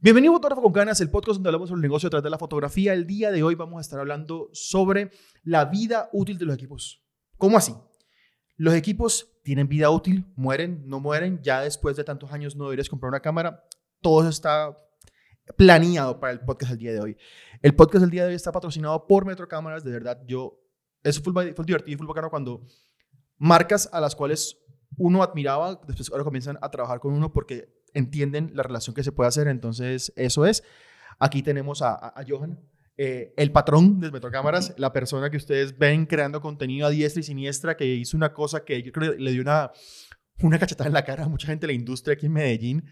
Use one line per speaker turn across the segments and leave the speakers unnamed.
Bienvenido a Fotógrafo con Ganas, el podcast donde hablamos sobre el negocio detrás de la fotografía. El día de hoy vamos a estar hablando sobre la vida útil de los equipos. ¿Cómo así? Los equipos tienen vida útil, mueren, no mueren. Ya después de tantos años no deberías comprar una cámara. Todo eso está planeado para el podcast del día de hoy. El podcast del día de hoy está patrocinado por Metro Cámaras. De verdad, yo. Eso fue, fue divertido y fue bacano cuando marcas a las cuales uno admiraba, después ahora comienzan a trabajar con uno porque entienden la relación que se puede hacer. Entonces, eso es. Aquí tenemos a, a, Johan, eh, el patrón de Metrocámaras, la persona que ustedes ven creando contenido a diestra y siniestra, que hizo una cosa que yo creo que le dio una, una cachetada en la cara a mucha gente de la industria aquí en Medellín,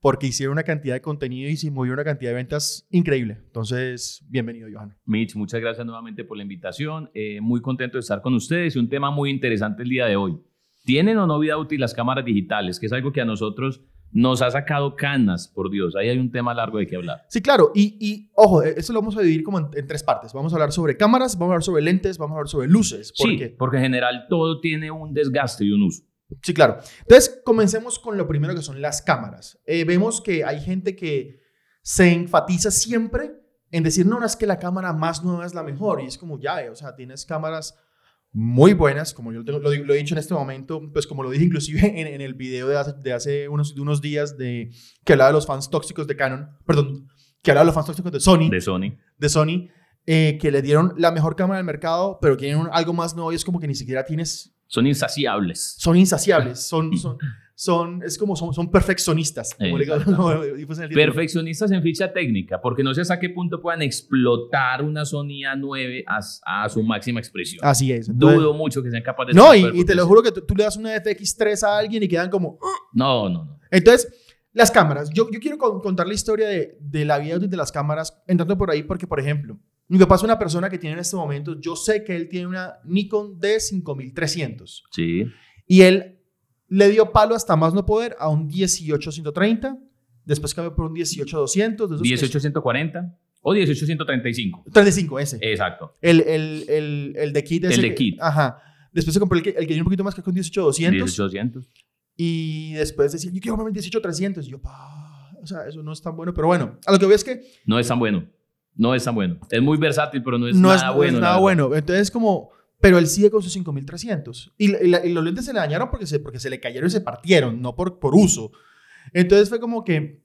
porque hicieron una cantidad de contenido y se movió una cantidad de ventas increíble. Entonces, bienvenido, Johan.
Mitch, muchas gracias nuevamente por la invitación. Eh, muy contento de estar con ustedes y un tema muy interesante el día de hoy. ¿Tienen o no vida útil las cámaras digitales? Que es algo que a nosotros nos ha sacado canas, por Dios. Ahí hay un tema largo de qué hablar.
Sí, claro. Y, y ojo, e, eso lo vamos a dividir como en, tres partes. Vamos a hablar sobre cámaras, vamos a hablar sobre lentes, vamos a hablar sobre luces.
¿Por sí, porque en general todo tiene un desgaste y un uso.
Sí, claro. Entonces, comencemos con lo primero que son las cámaras. Eh, vemos que hay gente que se enfatiza siempre en decir, no, no, es que la cámara más nueva es la mejor. Y es como, ya, eh, o sea, tienes cámaras muy buenas, como yo lo, lo, he dicho en este momento, pues como lo dije inclusive en, en el video de hace, de hace unos, de unos días de, que hablaba de los fans tóxicos de Canon, perdón, que hablaba de los fans tóxicos de Sony.
De Sony.
De Sony, eh, que le dieron la mejor cámara del mercado, pero tienen algo más nuevo y es como que ni siquiera tienes...
Son insaciables.
Son insaciables, son... son son, es como son, son perfeccionistas. Como
digo, pues perfeccionistas en ficha técnica, porque no sé hasta qué punto puedan explotar una Sony A9 a, a su máxima expresión.
Así es.
Dudo mucho que sean capaces
de... No, y, y, te lo juro que tú, le das una FX3 a alguien y quedan como...
No, no, no.
Entonces, las cámaras. Yo, yo quiero contar la historia de, de la vida de las cámaras, entrando por ahí, porque, por ejemplo, mi papá es una persona que tiene en este momento, yo sé que él tiene una Nikon D5300.
Sí.
Y él le dio palo hasta más no poder a un 18130. Después cambió por un 18200.
18140 o 18135.
35, ese.
Exacto.
El, el, el, el de kit. Ese
el de kit.
Ajá. Después se compró el que, el que tiene un poquito más que con 18200.
18200.
Y después decía, yo quiero comprarme el 18300. Y yo, pa, o sea, eso no es tan bueno. Pero bueno, a lo que veo es que.
No es tan bueno. No es tan bueno. Es muy versátil, pero no es no nada es, bueno.
No es nada bueno. Entonces, como pero él sigue con sus 5300. Y, y, los lentes se le dañaron porque se, porque se le cayeron y se partieron, no por, por uso. Entonces fue como que,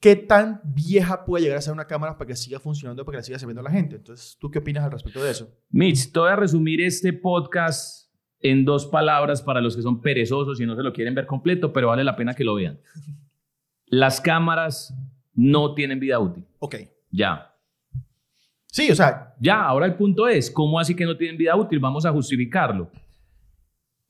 ¿qué tan vieja puede llegar a ser una cámara para que siga funcionando, para que la siga sirviendo a la gente? Entonces, ¿tú qué opinas al respecto de eso?
Mitch, te voy a resumir este podcast en dos palabras para los que son perezosos y no se lo quieren ver completo, pero vale la pena que lo vean. Las cámaras no tienen vida útil.
Ok.
Ya.
Sí, o sea.
Ya, ahora el punto es, ¿cómo así que no tienen vida útil? Vamos a justificarlo.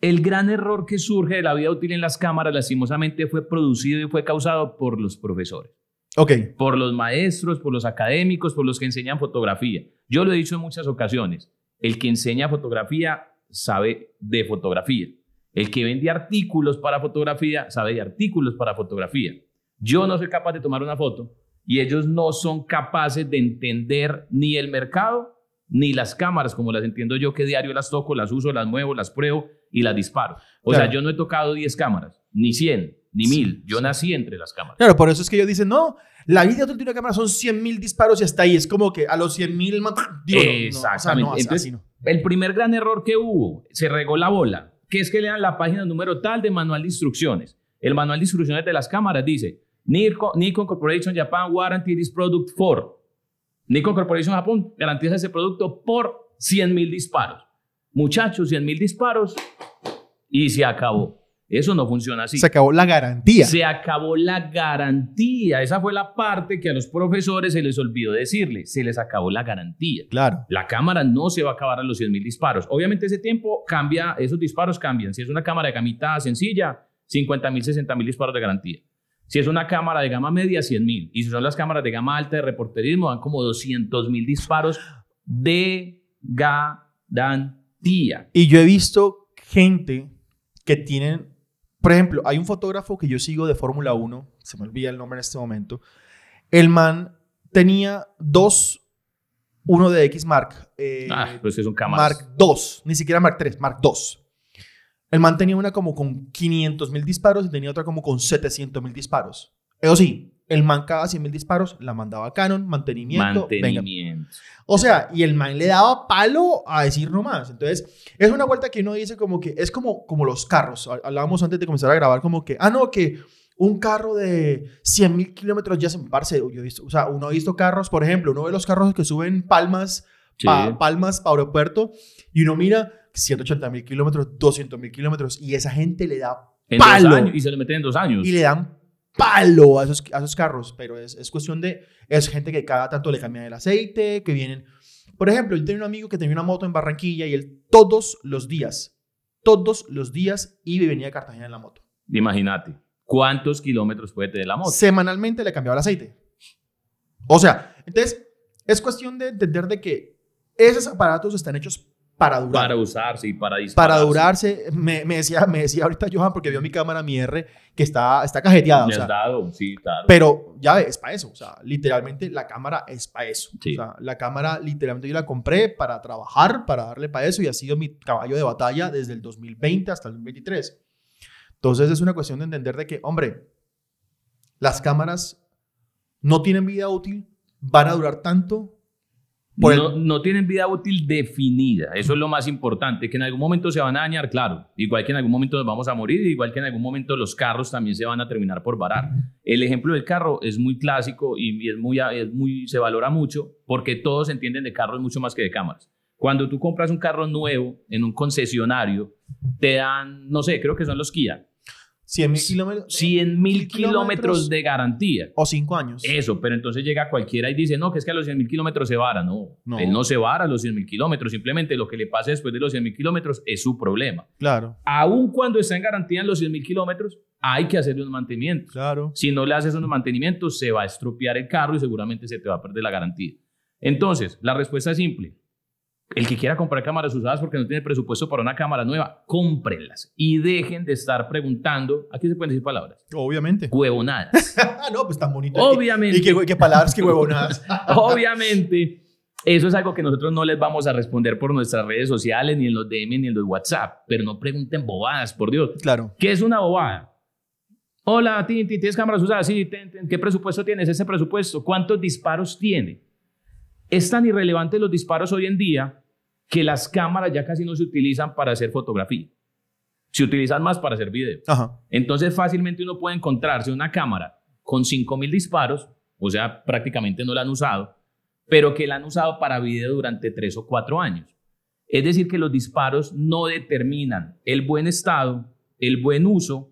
El gran error que surge de la vida útil en las cámaras, lastimosamente, fue producido y fue causado por los profesores.
Ok.
Por los maestros, por los académicos, por los que enseñan fotografía. Yo lo he dicho en muchas ocasiones. El que enseña fotografía sabe de fotografía. El que vende artículos para fotografía sabe de artículos para fotografía. Yo no soy capaz de tomar una foto y ellos no son capaces de entender ni el mercado ni las cámaras, como las entiendo yo, que diario las toco, las uso, las muevo, las pruebo y las disparo. O sea, yo no he tocado 10 cámaras, ni 100, ni 1000. Yo nací entre las cámaras.
Claro, por eso es que ellos dicen, no, la vida de una cámara son 100 mil disparos y hasta ahí. Es como que a los 100 mil...
Exactamente. Entonces, el primer gran error que hubo, se regó la bola, que es que lean la página número tal de manual de instrucciones. El manual de instrucciones de las cámaras dice, Nikon, Corporation Japan warranty this product for. Nikon Corporation Japón garantiza ese producto por 100 mil disparos. Muchachos, 100 mil disparos y se acabó. Eso no funciona así.
Se acabó la garantía.
Se acabó la garantía. Esa fue la parte que a los profesores se les olvidó decirle. Se les acabó la garantía.
Claro.
La cámara no se va a acabar a los 100 mil disparos. Obviamente ese tiempo cambia, esos disparos cambian. Si es una cámara de camita sencilla, 50 mil, 60 mil disparos de garantía. Si es una cámara de gama media, 100 mil. Y si son las cámaras de gama alta de reporterismo, dan como 200 mil disparos de garantía.
Y yo he visto gente que tienen, por ejemplo, hay un fotógrafo que yo sigo de Fórmula 1, se me olvida el nombre en este momento. El man tenía dos, uno de X Mark.
Eh, ah, pues es un cámara.
Mark 2, ni siquiera Mark 3, Mark 2. El man tenía una como con 500 mil disparos y tenía otra como con 700 mil disparos. Eso sí, el man cada 100 mil disparos la mandaba a Canon, mantenimiento. venga.
Mantenimiento.
O sea, y el man le daba palo a decir no más. Entonces, es una vuelta que uno dice como que es como, como los carros. Hablábamos antes de comenzar a grabar como que, ah, no, que un carro de 100 mil kilómetros ya se me. Yo he visto, o sea, uno ha visto carros, por ejemplo, uno ve los carros que suben palmas,
Sí.
pa- palmas para aeropuerto y uno mira 180 mil kilómetros, 200 mil kilómetros y esa gente le da
En
¡Palo!
dos años, y se lo meten en dos años.
y le dan palo a esos, a esos carros, pero es, es cuestión de, es gente que cada tanto le cambian el aceite, que vienen, por ejemplo, yo tenía un amigo que tenía una moto en Barranquilla y él todos los días, todos los días iba y venía a Cartagena en la moto.
Imagínate. ¿Cuántos kilómetros puede tener la moto?
Semanalmente le cambiaba el aceite. O sea, entonces es cuestión de entender de que esos aparatos están hechos para durar.
Para usarse y para disparar.
para durarse, me, me decía, me decía ahorita Johan, porque vio mi cámara, mi R, que está, está cajeteada. o sea,
has dado, sí, claro.
Pero ya ves, es para eso. O sea, literalmente la cámara es para eso.
Sí.
O sea, la cámara literalmente yo la compré para trabajar, para darle para eso y ha sido mi caballo de batalla desde el 2020 hasta el 2023. Entonces es una cuestión de entender de que, hombre, las cámaras no tienen vida útil, van a durar tanto. Por el-
no, no tienen vida útil definida. Eso es lo más importante, que en algún momento se van a dañar, claro. Igual que en algún momento nos vamos a morir, igual que en algún momento los carros también se van a terminar por varar. El ejemplo del carro es muy clásico y es muy, es muy, se valora mucho porque todos entienden de carros mucho más que de cámaras. Cuando tú compras un carro nuevo en un concesionario, te dan, no sé, creo que son los Kia,
100 mil kilómetros
100 mil
kilómetros.
de garantía.
o 5 años.
Eso, pero entonces llega cualquiera y dice, no, que es que a los 100 mil kilómetros se vara. No,
No.
él no se vara a los 100 mil kilómetros. Simplemente lo que le pase después de los 100 mil kilómetros es su problema.
Claro,
Aun cuando está en garantía en los 100 mil kilómetros, hay que hacerle un mantenimiento.
claro.
Si no le haces unos mantenimientos, se va a estropear el carro y seguramente se te va a perder la garantía. Entonces, la respuesta es simple. El que quiera comprar cámaras usadas porque no tiene presupuesto para una cámara nueva, cómprenlas y dejen de estar preguntando, aquí se pueden decir palabras,
Obviamente.
huevonadas.
ah, no, pues tan bonito.
Obviamente.
Y qué, qué palabras, qué huevonadas.
Obviamente, eso es algo que nosotros no les vamos a responder por nuestras redes sociales, ni en los DM, ni en los WhatsApp. Pero no pregunten bobadas, por Dios.
claro.
¿Qué es una bobada? Hola, Tinti, ¿tienes cámaras usadas? Sí. ¿qué presupuesto tienes? Ese presupuesto, ¿cuántos disparos tiene? Es tan irrelevante los disparos hoy en día que las cámaras ya casi no se utilizan para hacer fotografía. Se utilizan más para hacer video.
Ajá.
Entonces fácilmente uno puede encontrarse una cámara con 5.000 disparos, o sea, prácticamente no la han usado, pero que la han usado para video durante 3 o 4 años. Es decir, que los disparos no determinan el buen estado, el buen uso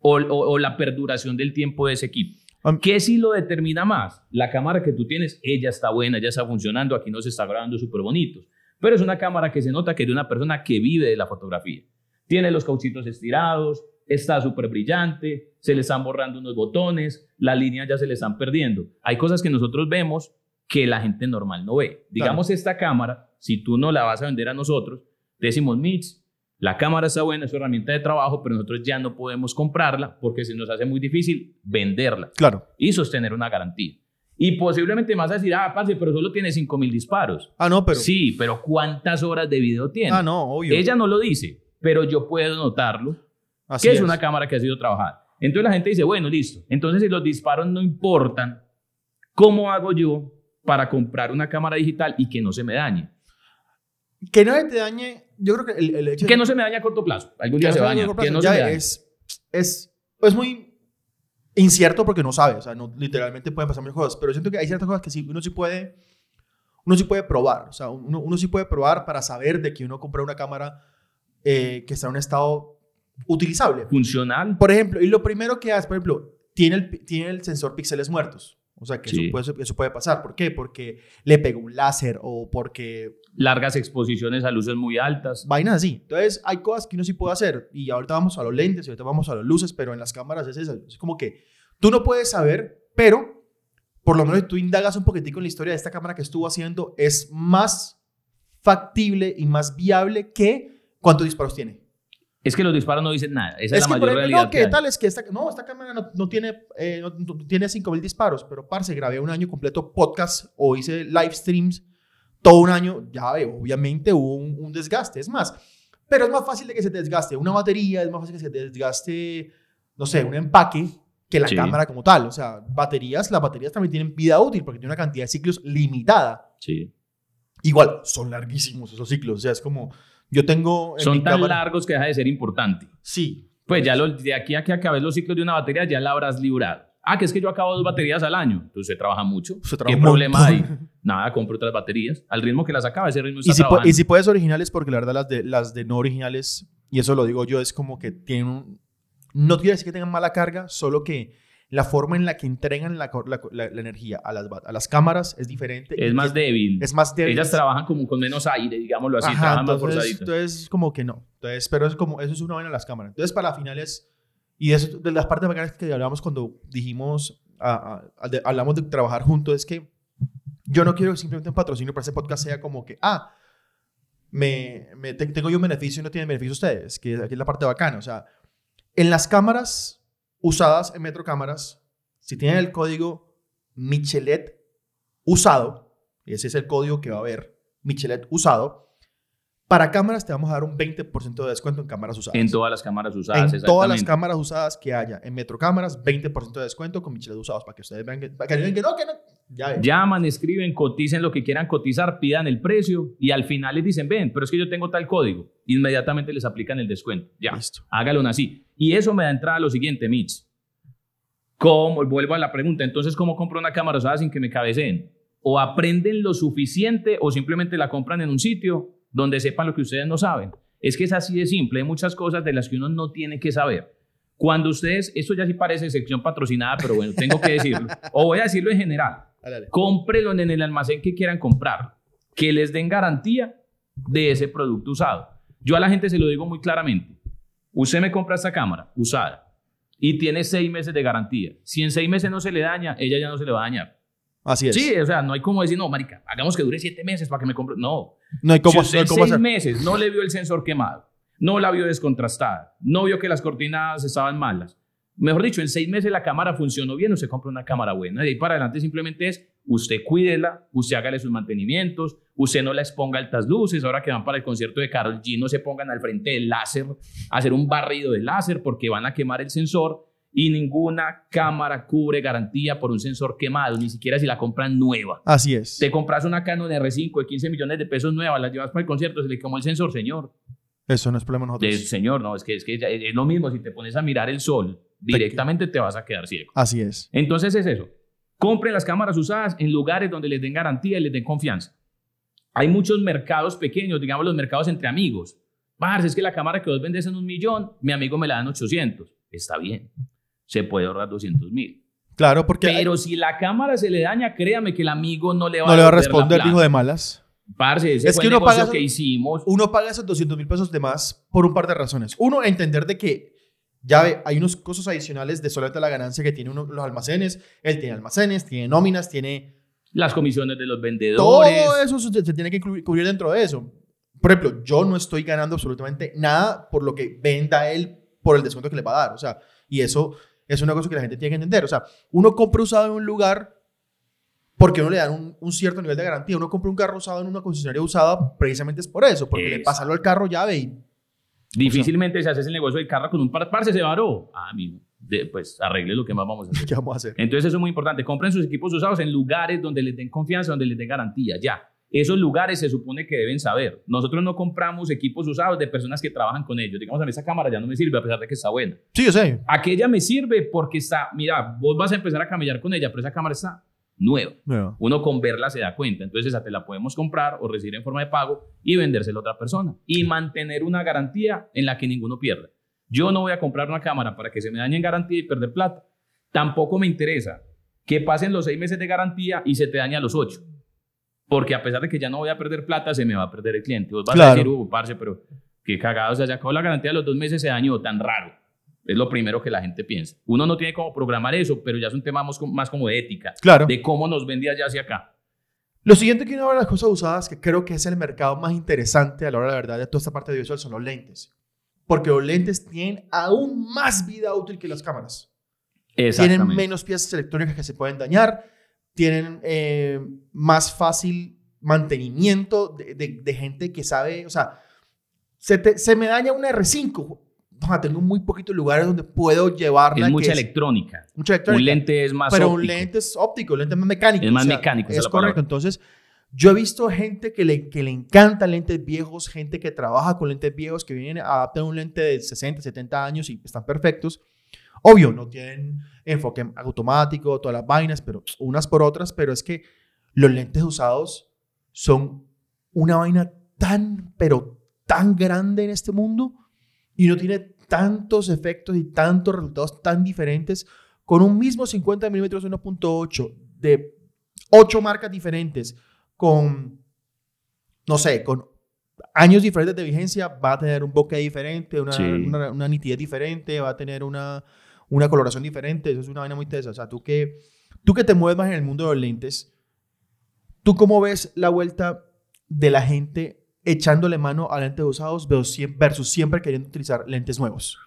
o, o- o la perduración del tiempo de ese equipo. ¿Qué sí lo determina más? La cámara que tú tienes, ella está buena, ya está funcionando, aquí nos está grabando súper bonitos, pero es una cámara que se nota que es de una persona que vive de la fotografía. Tiene los cauchitos estirados, está súper brillante, se le están borrando unos botones, las líneas ya se le están perdiendo. Hay cosas que nosotros vemos que la gente normal no ve. Digamos esta cámara, si tú no la vas a vender a nosotros, decimos, Mitch, la cámara está buena, es su herramienta de trabajo, pero nosotros ya no podemos comprarla porque se nos hace muy difícil venderla
Claro.
y sostener una garantía. Y posiblemente me vas a decir, ah, parce, pero solo tiene 5000 disparos.
Ah, no, pero.
Sí, pero ¿cuántas horas de video tiene?
Ah, no, obvio.
Ella no lo dice, pero yo puedo notarlo,
Así
que es. una cámara que ha sido trabajada. Entonces la gente dice, bueno, listo. Entonces si los disparos no importan, ¿cómo hago yo para comprar una cámara digital y que no se me dañe?
Que no te dañe. Yo creo que el, el hecho
Que
de-
no se me dañe a corto plazo. Algún día se daña. Que no se dañe.
es, es, es muy incierto porque no sabe. O sea, no, literalmente pueden pasar muchas cosas. Pero siento que hay ciertas cosas que sí, uno sí puede. Uno sí puede probar. O sea, uno, uno sí puede probar para saber de que uno compra una cámara eh, que está en un estado utilizable.
Funcional.
Por ejemplo, y lo primero que hace, por ejemplo, tiene el, tiene el sensor píxeles muertos. O sea, que
Sí.
eso, puede, eso puede pasar. ¿Por qué? Porque le pegó un láser o porque
Largas exposiciones a luces muy altas.
vainas así. Entonces, hay cosas que uno sí puede hacer. Y ahorita vamos a los lentes, y ahorita vamos a las luces, pero en las cámaras es eso. Es como que tú no puedes saber, pero por lo menos tú indagas un poquitico en la historia de esta cámara que estuvo haciendo, es más factible y más viable que cuántos disparos tiene.
Es que los disparos no dicen nada. Esa es,
es
la
que, por
mayor
ejemplo,
realidad.
no,
que
¿qué
hay.
tal? Es que esta, no, esta cámara no, no tiene, eh, no, no- tiene 5000 disparos, pero parce, grabé un año completo podcast o hice live streams todo un año. Ya, ve, obviamente hubo un, un desgaste. Es más, pero es más fácil de que se te desgaste una batería, es más fácil que se te desgaste, no sé, un empaque que la
Sí.
cámara como tal. O sea, baterías, las baterías también tienen vida útil porque tienen una cantidad de ciclos limitada.
Sí.
Igual, son larguísimos esos ciclos. O sea, es como, yo tengo... en
Son
mi
tan
cámara-
largos que deja de ser importante.
Sí.
Pues ya lo- de aquí a que acabes los ciclos de una batería ya la habrás librado. Ah, que es que yo acabo dos baterías al año. Entonces se trabaja mucho.
Se
¿Qué
trabaja un
problema hay? Nada, compro otras baterías. Al ritmo que las acaba, ese ritmo
Y
está
si, pu-
trabajando.
y si puedes originales, porque la verdad las de, las de no originales, y eso lo digo yo, es como que tienen un... No quiere decir que tengan mala carga, solo que la forma en la que entregan la, la, la- la energía a las, a las cámaras es diferente.
es más débil.
Es más débil.
Ellas trabajan como con menos aire, digámoslo así,
Ajá,
trabajan más
entonces,
forzaditas.
entonces, como que no. Entonces, pero es como, eso es una vaina de las cámaras. Entonces, para finales, y eso, de las partes bacanas que hablamos cuando dijimos, ah, ah, de- hablamos de trabajar juntos, es que yo no quiero simplemente un patrocinio para ese podcast sea como que, ah, me, me- te- tengo yo un beneficio y no tienen beneficio ustedes, que aquí es la parte bacana. O sea, en las cámaras usadas en Metro Cámaras, si tienen el código Michelet usado, ese es el código que va a haber, Michelet usado, para cámaras te vamos a dar un 20% de descuento en cámaras usadas.
En todas las cámaras usadas,
En todas las cámaras usadas que haya en Metro Cámaras, 20% de descuento con Michelet usados, para que ustedes vean que, para que que no, que no. Ya.
Llaman, escriben, coticen lo que quieran cotizar, pidan el precio y al final les dicen, ven, pero es que yo tengo tal código. Inmediatamente les aplican el descuento. Ya,
Listo.
hágalo así. Y eso me da entrada a lo siguiente, Mitch. ¿Cómo? Vuelvo a la pregunta. Entonces, ¿cómo compro una cámara usada sin que me cabeceen? O aprenden lo suficiente o simplemente la compran en un sitio donde sepan lo que ustedes no saben. Es que es así de simple. Hay muchas cosas de las que uno no tiene que saber. Cuando ustedes, esto ya sí parece sección patrocinada, pero bueno, tengo que decirlo. o voy a decirlo en general. Cómprelo en el almacén que quieran comprar. Que les den garantía de ese producto usado. Yo a la gente se lo digo muy claramente. Usted me compra esta cámara usada y tiene seis meses de garantía. Si en seis meses no se le daña, ella ya no se le va a dañar.
Así es.
Sí, o sea, no hay como decir, no, marica, hagamos que dure siete meses para que me compre. No.
No hay cómo,
si
no hay cómo
seis
hacer.
meses no le vio el sensor quemado, no la vio descontrastada, no vio que las cortinas estaban malas. Mejor dicho, en seis meses la cámara funcionó bien, usted compra una cámara buena. De ahí para adelante simplemente es, usted cuídela, usted hágale sus mantenimientos, usted no la exponga a altas luces. Ahora que van para el concierto de Carol G, no se pongan al frente del láser, a hacer un barrido de láser porque van a quemar el sensor. Y ninguna cámara cubre garantía por un sensor quemado, ni siquiera si la compran nueva.
Así es.
Te compras una Canon R5 de 15 millones de pesos nueva, la llevas para el concierto, se le quemó el sensor, señor.
Eso no es problema nosotros.
De- señor, no, es que, es que es lo mismo, si te pones a mirar el sol, directamente te vas a quedar ciego.
Así es.
Entonces es eso. Compren las cámaras usadas en lugares donde les den garantía y les den confianza. Hay muchos mercados pequeños, digamos los mercados entre amigos. Parce, es que la cámara que vos vendes en un millón, mi amigo me la da en 800. Está bien. Se puede ahorrar 200 mil.
Claro, porque
Pero si la cámara se le daña, créame que el amigo no le va,
no le va a responder, hijo de malas.
Parce, ese
Es
fue
que uno paga-
que hicimos.
Uno paga esos 200 mil pesos de más por un par de razones. Uno, entender de que ya ve, hay unos costos adicionales de solamente la ganancia que tiene uno, los almacenes. Él tiene almacenes, tiene nóminas, tiene
Las comisiones de los
todo
vendedores.
eso se, se tiene que cubrir dentro de eso. Por ejemplo, yo no estoy ganando absolutamente nada por lo que venda él por el descuento que le va a dar. O sea, y eso es una cosa que la gente tiene que entender. O sea, uno compra usado en un lugar porque uno le dan un, un cierto nivel de garantía. Uno compra un carro usado en una concesionaria usada precisamente es por eso, porque le pasarlo al carro llave y
Difícilmente se hace el negocio del carro con un par, parce se varó. Ah, de- pues arregle lo que más vamos a hacer.
¿qué vamos a hacer?
Entonces eso es muy importante. Compren sus equipos usados en lugares donde les den confianza, donde les den garantía. Ya. Esos lugares se supone que deben saber. Nosotros no compramos equipos usados de personas que trabajan con ellos. Digamos, a mí esa cámara ya no me sirve a pesar de que está buena.
Sí, yo sé.
Aquella me sirve porque está, mira, vos vas a empezar a camellar con ella, pero esa cámara está nueva.
No.
Uno con verla se da cuenta. Entonces esa te la podemos comprar o recibir en forma de pago y vendérsela a otra persona. Y mantener una garantía en la que ninguno pierda. Yo no voy a comprar una cámara para que se me dañe en garantía y perder plata. Tampoco me interesa que pasen los seis meses de garantía y se te dañe a los ocho. Porque a pesar de que ya no voy a perder plata, se me va a perder el cliente. Vos vas
Claro.
a decir, uh, parce, pero qué cagado. O sea, se acabó la garantía de los dos meses, se dañó. Tan raro. Es lo primero que la gente piensa. Uno no tiene cómo programar eso, pero ya es un tema más, como- más como de ética
Claro.
de cómo nos vendía allá hacia acá.
Lo siguiente que una de las cosas usadas que creo que es el mercado más interesante a la hora de la verdad de toda esta parte de visual son los lentes. Porque los lentes tienen aún más vida útil que las cámaras. Tienen menos piezas electrónicas que se pueden dañar, tienen eh, más fácil mantenimiento de, de- de gente que sabe, o sea, se, te- se me daña una R5. ah, tengo muy poquitos lugares donde puedo llevarla.
Es mucha electrónica.
mucha electrónica.
Un lente es más
pero
óptico.
un lente es óptico, un lente es más mecánico.
Es más mecánico, esa
Es
es
correcto. Entonces, yo he visto gente que le, que le encantan lentes viejos, gente que trabaja con lentes viejos, que vienen a adaptar un lente de 60, 70 años y están perfectos. Obvio, no tienen enfoque automático, todas las vainas, pero unas por otras, pero es que los lentes usados son una vaina tan, pero tan grande en este mundo y no tiene tantos efectos y tantos resultados tan diferentes con un mismo 50 milímetros 1.8 de 8 marcas diferentes con, no sé, con años diferentes de vigencia, va a tener un bokeh diferente, una,
Sí.
una, una nitidez diferente, va a tener una, una coloración diferente. Eso es una vaina muy tesa. O sea, tú que, tú que te mueves más en el mundo de los lentes, ¿tú cómo ves la vuelta de la gente echándole mano a lentes usados versus siem- versus siempre queriendo utilizar lentes nuevos?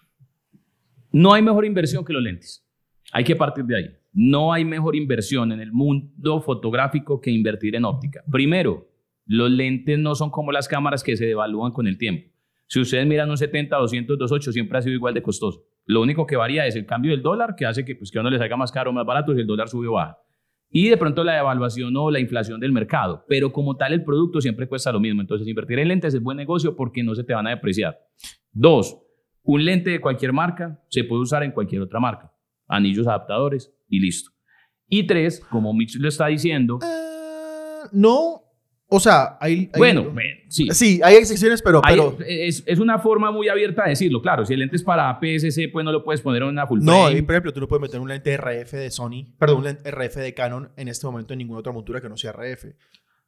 No hay mejor inversión que los lentes. Hay que partir de ahí. No hay mejor inversión en el mundo fotográfico que invertir en óptica. Primero, los lentes no son como las cámaras que se devalúan con el tiempo. Si ustedes miran un 70, 200, 28, siempre ha sido igual de costoso. Lo único que varía es el cambio del dólar, que hace que, pues, que a uno le salga más caro o más barato si el dólar sube o baja. Y de pronto la devaluación o la inflación del mercado. Pero como tal, el producto siempre cuesta lo mismo. Entonces, invertir en lentes es buen negocio porque no se te van a depreciar. Dos, un lente de cualquier marca se puede usar en cualquier otra marca. Anillos adaptadores y listo. Y tres, como Mitch lo está diciendo,
Eh, no, o sea, hay... hay-
bueno, bueno, sí.
Sí, hay excepciones, pero...
Hay-
pero
es, es una forma muy abierta de decirlo, claro. Si el lente es para PSC, pues no lo puedes poner en una full
no,
frame.
y por ejemplo, tú no puedes meter un lente RF de Sony, perdón, un lente RF de Canon en este momento en ninguna otra montura que no sea RF.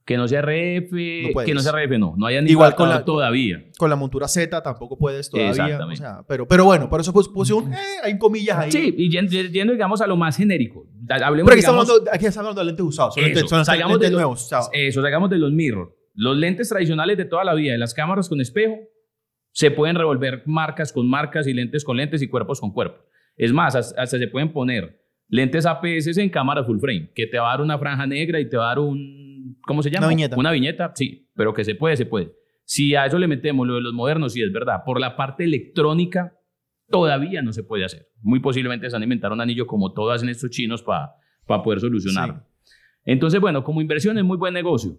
Que no sea RF,
puedes.
que no sea RF, no. No hay anillo
Igual con la-
todavía.
Con la montura Z tampoco puedes todavía.
Exactamente.
O sea, pero, pero bueno, por eso puse un... Eh, hay comillas ahí.
Sí, y yendo, digamos, a lo más genérico. Hablemos,
Pero aquí estamos,
digamos,
hablando, aquí estamos hablando de lentes usados. Son
Eso,
lentes, son
salgamos
lentes
de los-
nuevos. sea,
Eso, sacamos de los mirror. Los lentes tradicionales de toda la vida, de las cámaras con espejo, se pueden revolver marcas con marcas y lentes con lentes y cuerpos con cuerpos. Es más, has- hasta se pueden poner lentes APS en cámara full frame, que te va a dar una franja negra y te va a dar un... ¿Cómo se llama?
Una viñeta.
Una viñeta, sí, pero que se puede, se puede. Si a eso le metemos lo de los modernos, sí es verdad. Por la parte electrónica, todavía no se puede hacer. Muy posiblemente se van a inventar un anillo como todos hacen estos chinos para poder solucionarlo. Entonces, bueno, como inversión es muy buen negocio.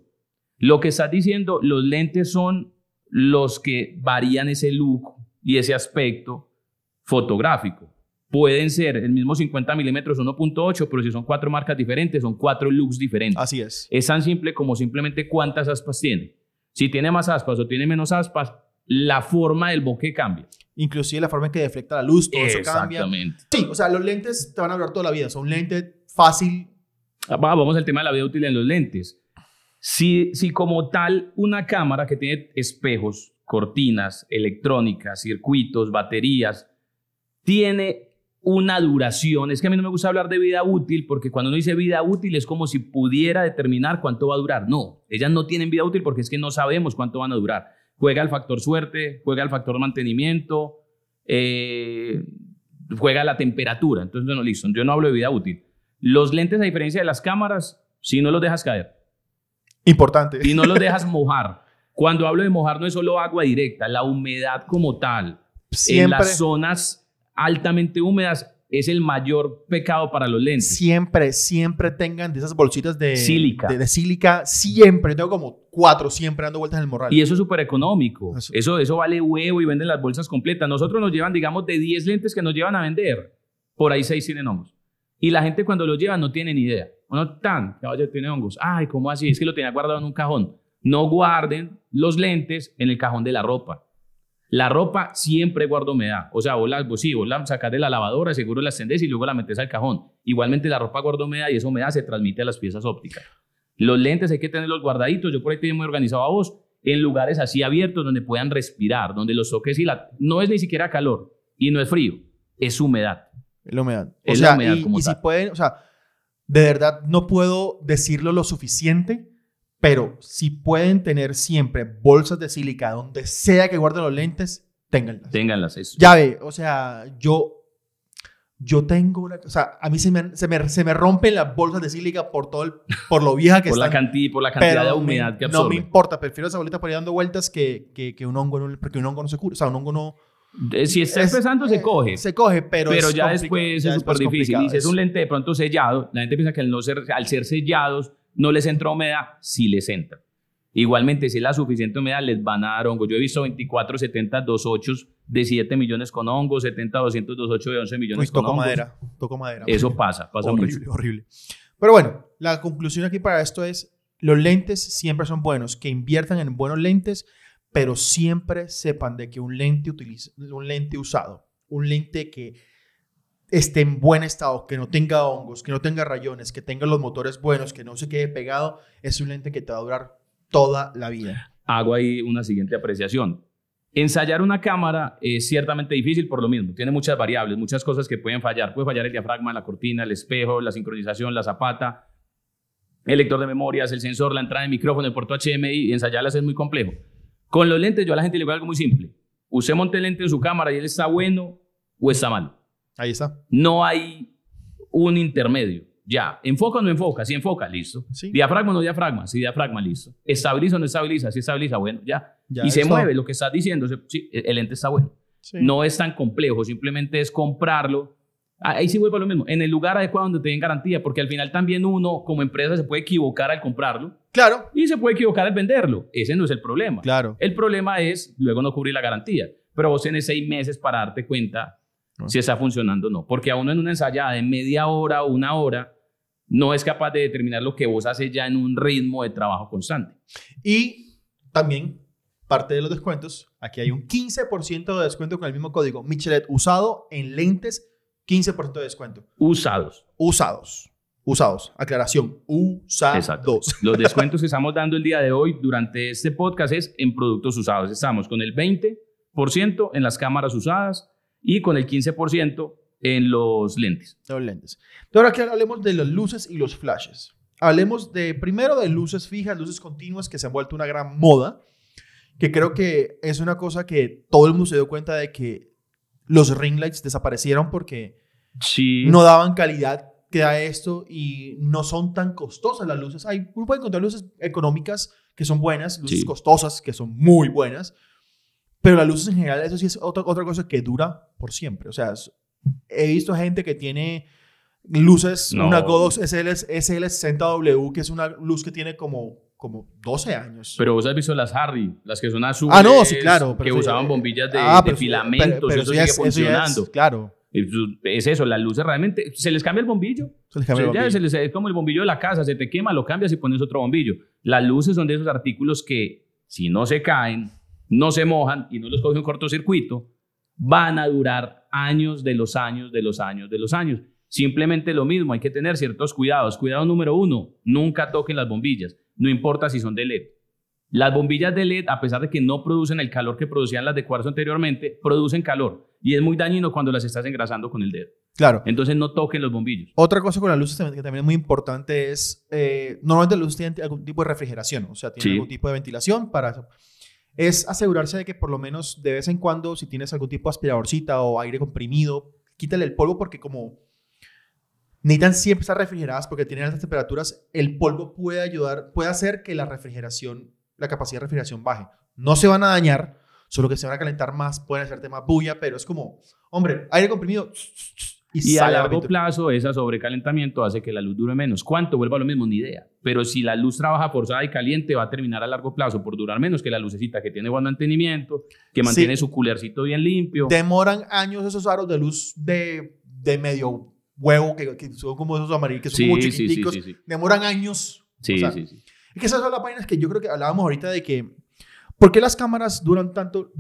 Lo que estás diciendo, los lentes son los que varían ese look y ese aspecto fotográfico. Pueden ser el mismo 50 milímetros 1.8, pero si son cuatro marcas diferentes, son cuatro looks diferentes.
así es.
Es tan simple como simplemente cuántas aspas tiene. Si tiene más aspas o tiene menos aspas, la forma del bokeh cambia.
Inclusive la forma en que deflecta la luz, todo eso cambia.
Exactamente.
Sí, o sea, los lentes te van a durar toda la vida. Son un lente fácil.
Ah, va, Vamos al tema de la vida útil en los lentes. Si, si como tal una cámara que tiene espejos, cortinas, electrónicas, circuitos, baterías, tiene una duración, es que a mí no me gusta hablar de vida útil porque cuando uno dice vida útil es como si pudiera determinar cuánto va a durar. No, ellas no tienen vida útil porque es que no sabemos cuánto van a durar. Juega el factor suerte, juega el factor mantenimiento, eh, juega la temperatura. Entonces, no, listo, yo no hablo de vida útil. Los lentes, a diferencia de las cámaras, si no los dejas caer
Importante.
y no los dejas mojar. Cuando hablo de mojar no es solo agua directa, la humedad como tal. En
Siempre,
las zonas altamente húmedas es el mayor pecado para los lentes.
siempre, siempre tengan de esas bolsitas de
Sílica.
De, de sílica. Siempre. Tengo como cuatro siempre dando vueltas en el morral.
Y eso es súper económico.
Eso.
Eso, eso vale huevo y venden las bolsas completas. Nosotros nos llevan, digamos, de 10 lentes que nos llevan a vender. Por ahí 6 tienen hongos. Y la gente cuando los lleva no tiene ni idea. Uno tan, caballo, tiene hongos. Ay, ¿cómo así? Es que lo tenía guardado en un cajón. No guarden los lentes en el cajón de la ropa. La ropa siempre guarda humedad. O sea, vos la, vos, sí, vos la sacás de la lavadora, seguro la extendés y luego la metes al cajón. Igualmente la ropa guarda humedad y esa humedad se transmite a las piezas ópticas. Los lentes hay que tenerlos guardaditos. Yo por ahí tengo muy organizado a vos en lugares así abiertos donde puedan respirar, donde los toques y la... No es ni siquiera calor y no es frío, es humedad.
La humedad. O
Es la
sea,
humedad
y,
como
y si pueden, o sea, de verdad no puedo decirlo lo suficiente, pero si pueden tener siempre bolsas de sílica donde sea que guarden los lentes, ténganlas.
Ténganlas eso.
Ya ve, o sea, yo, yo tengo una, o sea, a mí se me, se me, se me rompen las bolsas de sílica por todo el, por lo vieja que
por, la
están.
canti- por la cantidad
pero
de
me-
humedad que
no me
absorbe.
importa, prefiero esa bolita por ahí dando vueltas que, que, que un hongo, el- porque un hongo no se cura, o sea, un hongo no,
Si está
Es-
empezando, se
eh,
coge.
Se coge, pero,
Pero,
es
ya después
ya
es súper difícil. Y si es un lente de pronto sellado, la gente piensa que al, no ser, al ser sellados no les entra humedad, sí les entra. Igualmente, si es la suficiente humedad, les van a dar hongos. Yo he visto 24, 70, 28 de 7 millones con hongos, 70, 200, 28 de 11 millones
Uy,
con
toco
hongos.
madera, toco madera.
Eso pasa, pasa
horrible,
mucho.
horrible. Pero bueno, la conclusión aquí para esto es, los lentes siempre son buenos, que inviertan en buenos lentes, pero siempre sepan de que un lente, utiliza, un lente usado, un lente que esté en buen estado, que no tenga hongos, que no tenga rayones, que tenga los motores buenos, que no se quede pegado, es un lente que te va a durar toda la vida.
Hago ahí una siguiente apreciación. Ensayar una cámara es ciertamente difícil por lo mismo. Tiene muchas variables, muchas cosas que pueden fallar. Puede fallar el diafragma, la cortina, el espejo, la sincronización, la zapata, el lector de memorias, el sensor, la entrada de micrófono, el puerto HDMI. Ensayarlas es muy complejo. Con los lentes, yo a la gente le digo algo muy simple. Usted monte el lente en su cámara y él está bueno o está mal.
Ahí está.
No hay un intermedio. Ya, enfoca o no enfoca. Si enfoca, listo.
Sí.
Diafragma o no diafragma. Si diafragma, listo. Estabiliza o no estabiliza. Si estabiliza, bueno, ya.
Ya
y se
está.
mueve lo que estás diciendo. se- sí, el lente está bueno.
Sí.
No es tan complejo. Simplemente es comprarlo. Ah, Ahí sí vuelvo a lo mismo. En el lugar adecuado donde te den garantía. Porque al final también uno, como empresa, se puede equivocar al comprarlo
Claro,
y se puede equivocar al venderlo. Ese no es el problema.
claro.
El problema es luego no cubrir la garantía. Pero vos tenés seis meses para darte cuenta Si está funcionando o no. Porque a uno en una ensayada de media hora o una hora no es capaz de determinar lo que vos haces ya en un ritmo de trabajo constante.
Y también, parte de los descuentos, aquí hay un 15% de descuento con el mismo código Michelet usado en lentes, 15% de descuento.
Usados.
Usados. Usados. Aclaración. Usados.
Exacto. Los descuentos que estamos dando el día de hoy durante este podcast es en productos usados. Estamos con el 20% en las cámaras usadas y con el 15% en los lentes.
los lentes. Entonces, ahora que hablemos de las luces y los flashes. Hablemos de, primero de luces fijas, luces continuas, que se han vuelto una gran moda, que creo que es una cosa que todo el mundo se dio cuenta de que los ring lights desaparecieron porque
Sí.
no daban calidad que da esto y no son tan costosas las luces. Hay, uno puede encontrar luces económicas que son buenas, luces
Sí.
costosas que son muy buenas, pero las luces en general, eso sí es otra, otra cosa que dura por siempre. O sea, es- he visto gente que tiene luces,
No.
una Godox SL, SL60W, que es una luz que tiene como, como 12 años.
Pero vos has visto las Harry, las que son azules.
ah, no, sí, claro.
que
pero sí,
usaban bombillas de,
ah,
de
pero sí,
filamentos.
pero- pero
eso sigue
es- eso ya es-
funcionando.
claro.
Es, es eso, las luces realmente. Se les cambia el bombillo.
Se les cambia el
O sea, ya
bombillo.
se les- es como el bombillo de la casa, se te quema, lo cambias y pones otro bombillo. Las luces son de esos artículos que, si no se caen, no se mojan y no los coge un cortocircuito, van a durar años de los años, de los años, de los años. Simplemente lo mismo, hay que tener ciertos cuidados. Cuidado número uno, nunca toquen las bombillas, no importa si son de LED. Las bombillas de LED, a pesar de que no producen el calor que producían las de cuarzo anteriormente, producen calor y es muy dañino cuando las estás engrasando con el dedo.
Claro.
Entonces no toquen los bombillos.
Otra cosa con las luces también, que también es muy importante es, eh, normalmente las luces tienen algún tipo de refrigeración, o sea, tienen
Sí.
algún tipo de ventilación para eso. Es asegurarse de que por lo menos de vez en cuando, si tienes algún tipo de aspiradorcita o aire comprimido, quítale el polvo porque como necesitan siempre estar refrigeradas porque tienen altas temperaturas, el polvo puede ayudar, puede hacer que la refrigeración, la capacidad de refrigeración baje. No se van a dañar, solo que se van a calentar más, pueden hacerte más bulla, pero es como, hombre, aire comprimido y,
Y a
la
largo plazo, ese sobrecalentamiento hace que la luz dure menos. ¿Cuánto? Vuelvo a lo mismo, ni idea. Pero si la luz trabaja forzada y caliente, va a terminar a largo plazo por durar menos que la lucecita que tiene buen mantenimiento, que mantiene
Sí.
su culercito bien limpio.
demoran años esos aros de luz de, de medio huevo, que, que son como esos amarillos, que son
Sí,
como
sí, sí,
chiquiticos.
sí, sí.
Demoran años.
Sí,
O sea,
sí, sí.
Es que esas son las vainas que yo creo que hablábamos ahorita de que, ¿por qué las cámaras duran tanto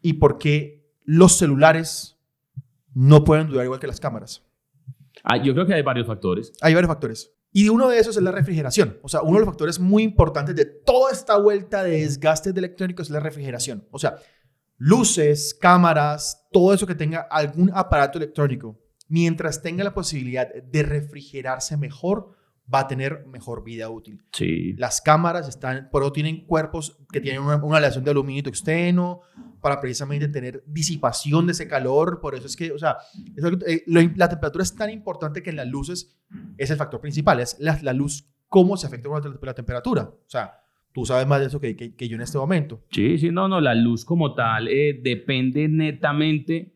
y por qué los celulares no pueden durar igual que las cámaras?
Ah, yo creo que hay varios factores.
Hay varios factores. Y uno de esos es la refrigeración. O sea, uno de los factores muy importantes de toda esta vuelta de desgastes de electrónicos es la refrigeración. O sea, luces, cámaras, todo eso que tenga algún aparato electrónico, mientras tenga la posibilidad de refrigerarse mejor, va a tener mejor vida útil.
Sí.
Las cámaras están, por eso tienen cuerpos que tienen una, una aleación de aluminio externo para precisamente tener disipación de ese calor. Por eso es que, o sea, eh, lo- la temperatura es tan importante que en las luces es el factor principal. Es la, la luz, cómo se afecta con la, la temperatura. O sea, Tú sabes más de eso que, que- que yo en este momento.
Sí, sí, no, no, la luz como tal eh, depende netamente.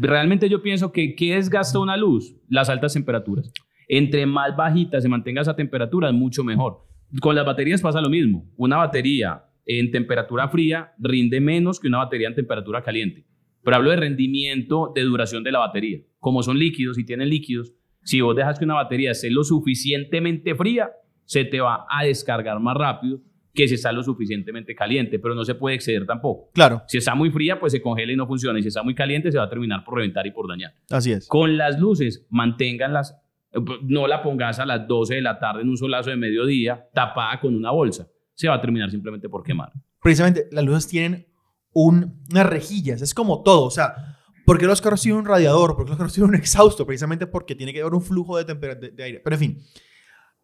Realmente yo pienso que ¿qué desgasta una luz? Las altas temperaturas. Entre más bajita se mantenga esa temperatura, es mucho mejor. Con las baterías pasa lo mismo. Una batería en temperatura fría rinde menos que una batería en temperatura caliente. Pero hablo de rendimiento de duración de la batería. Como son líquidos y tienen líquidos, si vos dejas que una batería esté lo suficientemente fría, se te va a descargar más rápido que si está lo suficientemente caliente, pero no se puede exceder tampoco.
Claro,
Si está muy fría, pues se congela y no funciona. Y si está muy caliente, se va a terminar por reventar y por dañar.
así es.
Con las luces, manténganlas, no la pongas a las 12 de la tarde en un solazo de mediodía, tapada con una bolsa. Se va a terminar simplemente por quemar.
Precisamente, las luces tienen un- unas rejillas, es como todo, o sea, ¿por qué los carros tienen un radiador? ¿Por qué los carros tienen un exhausto? Precisamente porque tiene que haber un flujo de, de, de aire. Pero en fin,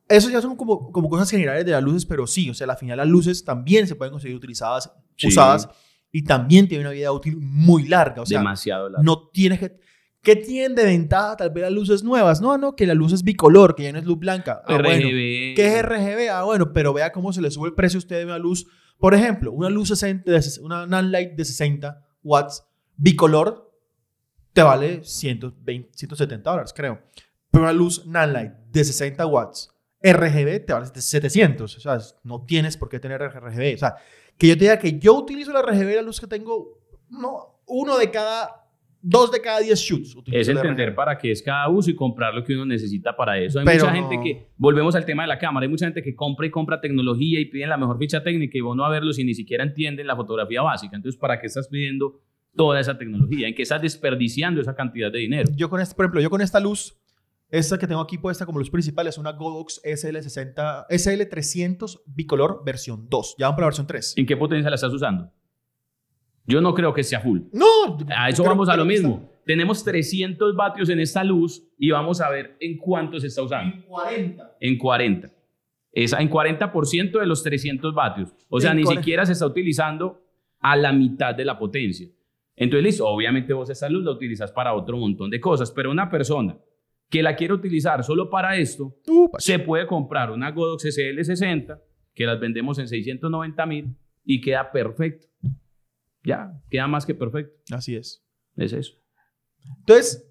eso ya son como, como cosas generales de las luces, pero sí, o sea, al final las luces también se pueden conseguir utilizadas,
Sí.
usadas, y también tienen una vida útil muy larga, o sea,
Demasiado largo.
no tienes que... ¿Qué tienen de ventaja tal vez las luces nuevas? No, no, que la luz es bicolor, que ya no es luz blanca. Ah, bueno.
RGB.
¿Qué es RGB? Ah, bueno, pero vea cómo se le sube el precio a usted de una luz. Por ejemplo, una luz 60, de ses- una Nanlite de 60 watts bicolor te vale 120, 170 dólares, creo. Pero una luz Nanlite de 60 watts RGB te vale 700. O sea, no tienes por qué tener RGB. O sea, que yo te diga que yo utilizo la RGB, la luz que tengo, no, uno de cada, dos de cada 10 shoots.
Es entender para qué es cada uso y comprar lo que uno necesita para eso. Hay
Pero
mucha
no.
gente que, volvemos al tema de la cámara, hay mucha gente que compra y compra tecnología y piden la mejor ficha técnica y vos no a verlo si ni siquiera entienden la fotografía básica. Entonces, ¿para qué estás pidiendo toda esa tecnología? ¿En qué estás desperdiciando esa cantidad de dinero?
Yo con este, por ejemplo, yo con esta luz, esta que tengo aquí puesta como luz principal es una Godox SL60, SL300 bicolor versión 2. Ya van para la versión 3.
¿En qué potencia la estás usando? Yo no creo que sea full.
No,
A eso vamos a lo
que está
mismo. Tenemos 300 vatios en esta luz y vamos a ver en cuánto se está usando.
En 40.
En 40. Es en 40% de los 300 vatios. O sea,
En
ni
40.
siquiera se está utilizando a la mitad de la potencia. Entonces, listo, obviamente vos esa luz la utilizas para otro montón de cosas, pero una persona que la quiere utilizar solo para esto, se puede comprar una Godox SL60, que las vendemos en 690 mil y queda perfecto. Ya, queda más que perfecto.
Así es.
Es eso.
Entonces,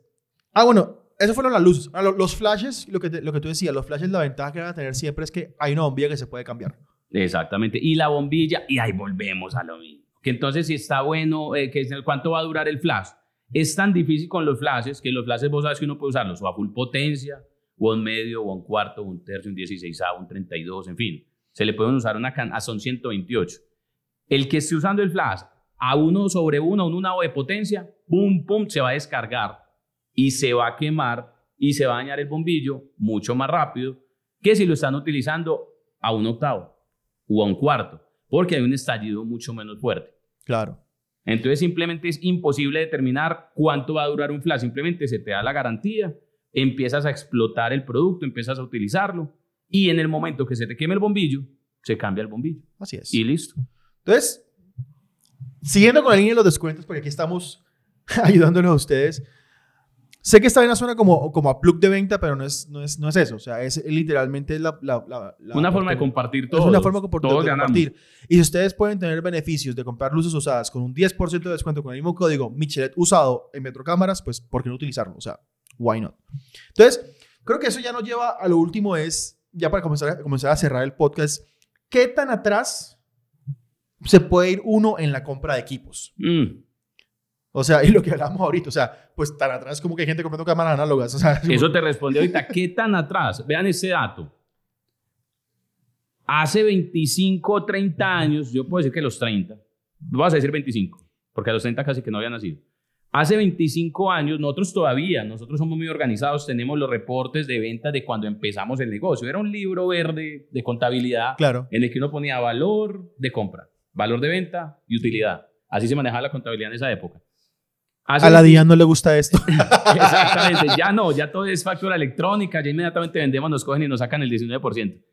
ah, bueno, eso fueron las luces. Ahora, lo- los flashes, lo que, te- lo que tú decías, los flashes, la ventaja que van a tener siempre es que hay una bombilla que se puede cambiar.
Exactamente. Y la bombilla, y ahí volvemos a lo mismo. Que entonces si está bueno, eh, que ¿cuánto va a durar el flash? Es tan difícil con los flashes que los flashes vos sabes que uno puede usarlos o a full potencia, o a un medio, o a un cuarto, o un tercio, un 16 un 32, en fin. Se le pueden usar una can a son 128. El que esté usando el flash a uno sobre uno, un una de potencia, pum, pum, se va a descargar y se va a quemar y se va a dañar el bombillo mucho más rápido que si lo están utilizando a un octavo o a un cuarto, porque hay un estallido mucho menos fuerte.
Claro.
Entonces simplemente es imposible determinar cuánto va a durar un flash, simplemente se te da la garantía, empiezas a explotar el producto, empiezas a utilizarlo y en el momento que se te queme el bombillo, se cambia el bombillo
Así es.
y listo.
Entonces, siguiendo con la línea de los descuentos, porque aquí estamos ayudándolos a ustedes. Sé que está en una zona como, como a plug de venta, pero no es, no es, no es eso. O sea, es literalmente la... la- la- la-
una forma de compartir todo.
Es una forma de
Todos
de compartir. Y si ustedes pueden tener beneficios de comprar luces usadas con un 10% de descuento con el mismo código Michelet usado en Metrocámaras, pues ¿por qué no utilizarlo? O sea, why not? Entonces, creo que eso ya nos lleva a lo último es, ya para comenzar, comenzar a cerrar el podcast, ¿qué tan atrás se puede ir uno en la compra de equipos?
Mm,
O sea, y lo que hablamos ahorita, o sea, pues tan atrás como que hay gente comprando cámaras análogas. O sea,
Eso te responde ahorita. ¿Qué tan atrás? Vean ese dato. Hace 25 o 30 años, yo puedo decir que los 30, vas a decir 25, porque a los 30 casi que no había nacido. Hace 25 años, nosotros todavía, nosotros somos muy organizados, tenemos los reportes de ventas de cuando empezamos el negocio. Era un libro verde de contabilidad
Claro.
en el que uno ponía valor de compra, valor de venta y utilidad. Así se manejaba la contabilidad en esa época. Hace
A la DIAN no le gusta esto.
Exactamente, ya no, ya todo es factura electrónica, ya inmediatamente vendemos, nos cogen y nos sacan el 19%.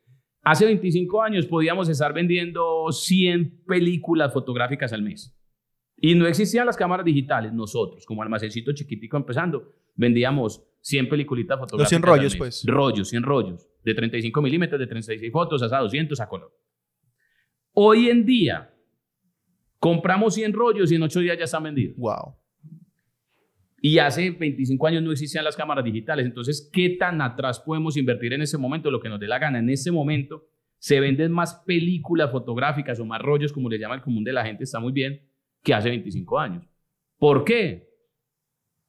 Hace 25 años podíamos estar vendiendo 100 películas fotográficas al mes. Y no existían las cámaras digitales. Nosotros, como almacencito chiquitico empezando, vendíamos 100 peliculitas fotográficas.
100
al
rollos,
mes.
pues.
Rollos, 100 rollos. de 35 milímetros, de 36 fotos, a 200 a color. Hoy en día, compramos 100 rollos y en 8 días ya están vendidos.
Wow.
Y hace 25 años no existían las cámaras digitales. Entonces, ¿qué tan atrás podemos invertir en ese momento? Lo que nos dé la gana. En ese momento se venden más películas fotográficas o más rollos, como le llama el común de la gente, está muy bien, que hace 25 años. ¿Por qué?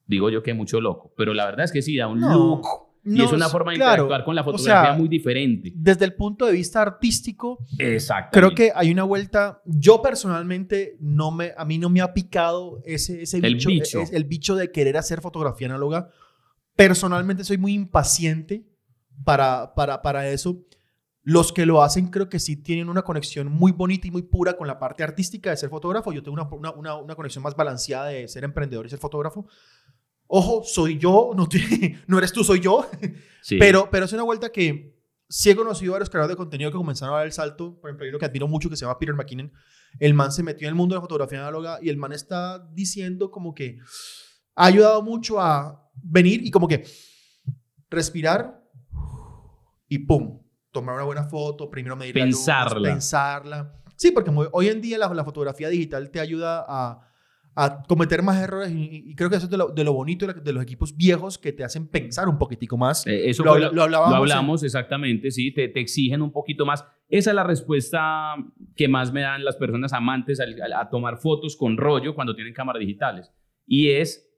Digo yo que mucho loco, pero la verdad es que sí, da un look y es una forma de interactuar con la fotografía muy diferente.
Desde el punto de vista artístico, creo que hay una vuelta. Yo personalmente, no me, a mí no me ha picado ese, ese
El
bicho,
bicho.
es- el bicho de querer hacer fotografía análoga. Personalmente, soy muy impaciente para, para, para eso. Los que lo hacen creo que sí tienen una conexión muy bonita y muy pura con la parte artística de ser fotógrafo. Yo tengo una, una, una, una conexión más balanceada de ser emprendedor y ser fotógrafo. Ojo, soy yo, no, te- no eres tú, soy yo.
Sí.
Pero, pero es una vuelta que sí he conocido a varios creadores de contenido que comenzaron a dar el salto. Por ejemplo, hay uno que admiro mucho que se llama Peter McKinnon. El man se metió en el mundo de la fotografía análoga y el man está diciendo como que ha ayudado mucho a venir y como que respirar y pum, tomar una buena foto, primero medir la luz,
Pensarla.
pensarla. Sí, porque muy- hoy en día la, la fotografía digital te ayuda a, a cometer más errores y, y creo que eso es de lo, de lo bonito de, los equipos viejos que te hacen pensar un poquitico más.
Eh, Eso
Lo lo hablábamos,
lo hablamos exactamente, sí, te, te exigen un poquito más. Esa es la respuesta que más me dan las personas amantes al- al- a, tomar fotos con rollo cuando tienen cámaras digitales. Y es,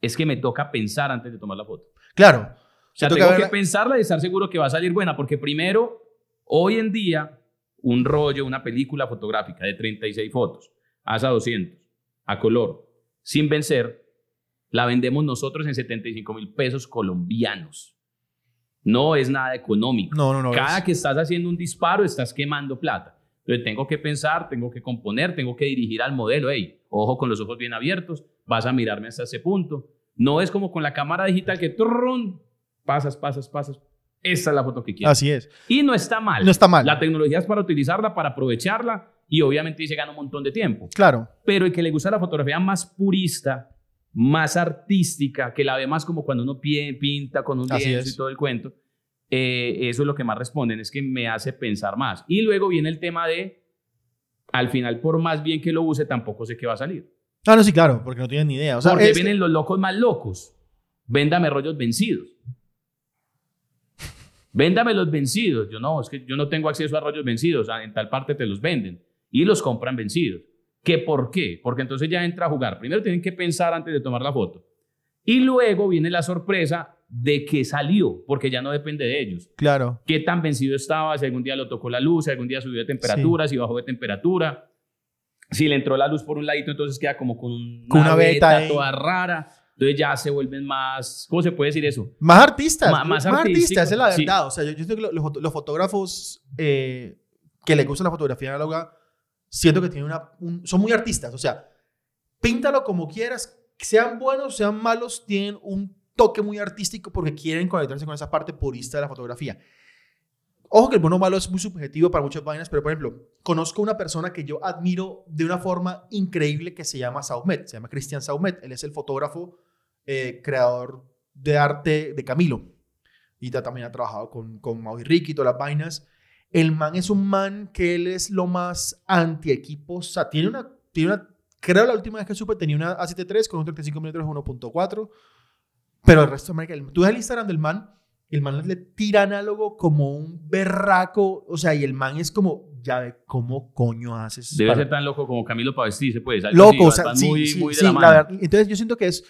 es que me toca pensar antes de tomar la foto.
Claro.
O sea, tengo que pensarla y estar seguro que va a salir buena, porque primero, hoy en día, un rollo, una película fotográfica de 36 fotos, hasta 200, a color, sin vencer, la vendemos nosotros en 75 mil pesos colombianos. No es nada económico.
No, no, no.
Cada
es-
que estás haciendo un disparo, estás quemando plata. Entonces tengo que pensar, tengo que componer, tengo que dirigir al modelo. Hey, ojo con los ojos bien abiertos, vas a mirarme hasta ese punto. No es como con la cámara digital que trrrrun, pasas, pasas, pasas. Esta es la foto que quiero.
Así es.
Y no está mal.
No está mal.
La tecnología es para utilizarla, para aprovecharla y obviamente se gana un montón de tiempo.
Claro.
Pero el que le gusta la fotografía más purista, más artística, que la ve más como cuando uno pinta con un lienzo y todo el cuento, eh, eso es lo que más responden, es que me hace pensar más. Y luego viene el tema de, al final, por más bien que lo use, tampoco sé qué va a salir.
Ah, no, sí, claro, porque no tienen ni idea. O sea,
Porque
es-
vienen los locos más locos. Véndame rollos vencidos. Véndame los vencidos. Yo no, es que yo no tengo acceso a rollos vencidos. En tal parte te los venden y los compran vencidos. ¿Qué por qué? Porque entonces ya entra a jugar. Primero tienen que pensar antes de tomar la foto. Y luego viene la sorpresa de que salió, porque ya no depende de ellos.
Claro.
¿Qué tan vencido estaba? Si algún día lo tocó la luz, si algún día subió de temperatura, si bajó de temperatura. Si le entró la luz por un ladito, entonces queda como con una,
Con una beta ahí.
toda rara. Entonces ya se vuelven más, ¿cómo se puede decir eso?
Más artistas.
Ma-
más
más
artistas, es la
sí.
verdad. O sea, yo, yo siento que lo- los, los fotógrafos eh, que les gusta la fotografía análoga, siento que tienen una, un- son muy artistas. O sea, píntalo como quieras, sean buenos, sean malos, tienen un toque muy artístico porque quieren conectarse con esa parte purista de la fotografía. Ojo que el bueno o malo es muy subjetivo para muchas vainas, pero por ejemplo, conozco una persona que yo admiro de una forma increíble que se llama Saumet, se llama Cristian Saumet. Él es el fotógrafo eh, creador de arte de Camilo. Y ta- también ha trabajado con, con Mau y Ricky y todas las vainas. El man es un man que él es lo más anti-equipos. O sea, tiene una, tiene una, creo la última vez que supe tenía una A73 con un 35 mm 1.4. Pero el resto de marica, tú ves el Instagram del man, el man le tira análogo como un berraco. O sea, y el man es como, ya ve, ¿cómo coño haces?
Debe
para-
ser tan loco como Camilo para vestirse, pues. algo
loco, o sea, sí,
muy,
sí,
muy de
sí,
la
la
mano.
verdad. Entonces yo siento que es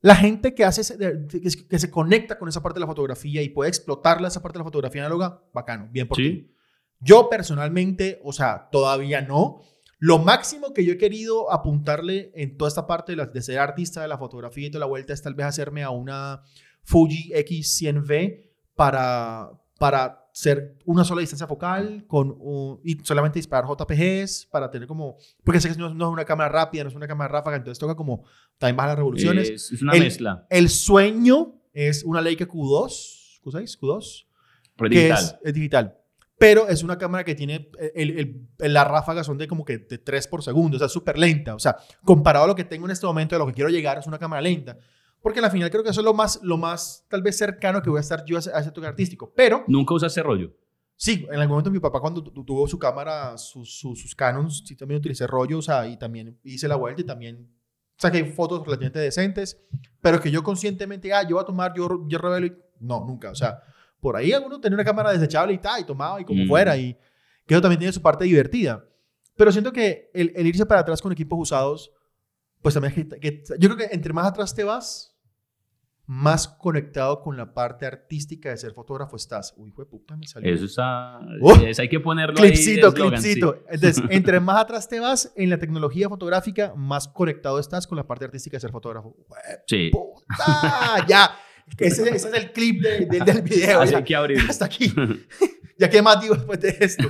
la gente que hace, que, se- que se conecta con esa parte de la fotografía y puede explotarla esa parte de la fotografía análoga, bacano, bien por
Sí.
ti. Yo personalmente, o sea, todavía no. Lo máximo que yo he querido apuntarle en toda esta parte de, la- de ser artista de la fotografía y toda la vuelta es tal vez hacerme a una Fuji X100V para, para ser una sola distancia focal con un- y solamente disparar JPGs para tener como porque sé que no, no es una cámara rápida, no es una cámara ráfaga, entonces toca como también bajar las revoluciones.
Es, es una
El-
mezcla.
El sueño es una Leica Q2, Q6, Q2,
pero
que
digital.
es, es digital. Pero es una cámara que tiene, el, el- las ráfagas son de como que de 3 por segundo, o sea, súper lenta. O sea, comparado a lo que tengo en este momento, a lo que quiero llegar, es una cámara lenta. Porque al final creo que eso es lo más, lo más tal vez cercano que voy a estar yo a ese, a ese toque artístico. Pero
Nunca usaste rollo.
sí, en algún momento mi papá cuando tu- tuvo su cámara, sus, sus, sus Canons, sí también utilicé rollo, o sea, y también hice la vuelta y también saqué fotos relativamente decentes, pero que yo conscientemente, ah, yo voy a tomar, yo, yo revelo y... No, nunca, o sea, por ahí alguno tenía una cámara desechable y tal, y tomaba y como
Mm.
fuera, y que eso también tiene su parte divertida. Pero siento que el, el irse para atrás con equipos usados, pues también es que, que- yo creo que entre más atrás te vas, más conectado con la parte artística de ser fotógrafo estás. Uy, hijo de puta, me salió.
Eso está.
Uh.
eso hay que ponerlo ahí de
Clipcito,
eslogan, sí.
Entonces, entre más atrás te vas en la tecnología fotográfica, más conectado estás con la parte artística de ser fotógrafo. ¡Hue
Sí.
puta! ya. Ese, ese es el clip de- de- del video.
Así
ya.
que abrir.
Hasta aquí. ya que más digo después de esto.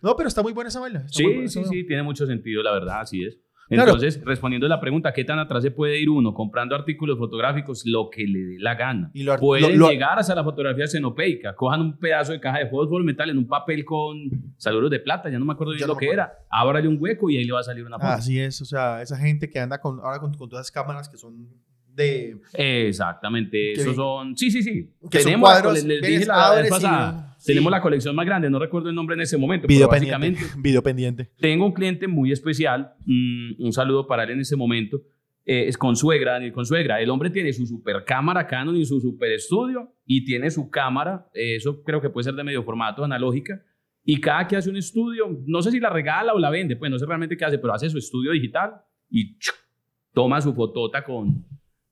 No, pero está muy buena esa muy
Sí,
buena
sí, sí, tiene mucho sentido, la verdad, así es.
Claro.
Entonces, respondiendo a la pregunta, ¿qué tan atrás se puede ir uno comprando artículos fotográficos? Lo que le dé la gana.
Y lo-
Pueden
lo- lo-
llegar hasta la fotografía xenopeica. Cojan un pedazo de caja de fósforo metal en un papel con saludos de plata, ya no me acuerdo bien lo
no
que
acuerdo.
era. Ábrale un hueco y ahí le va a salir una foto.
Así es, o sea, esa gente que anda con, ahora con, con todas esas cámaras que son de...
Exactamente, esos son. Sí, sí, sí.
Que
tenemos la
cuadros,
les dije la vez pasada,
sí.
tenemos la colección más grande, no recuerdo el nombre en ese momento.
Video
pero
pendiente.
básicamente
Video pendiente.
tengo un cliente muy especial, mm, un saludo para él en ese momento. eh, es Consuegra, Daniel Consuegra. El hombre tiene su super cámara Canon y su super estudio y tiene su cámara, eh, eso creo que puede ser de medio formato, analógica. Y cada que hace un estudio, no sé si la regala o la vende, pues no sé realmente qué hace, pero hace su estudio digital y ¡chuc! toma su fotota con,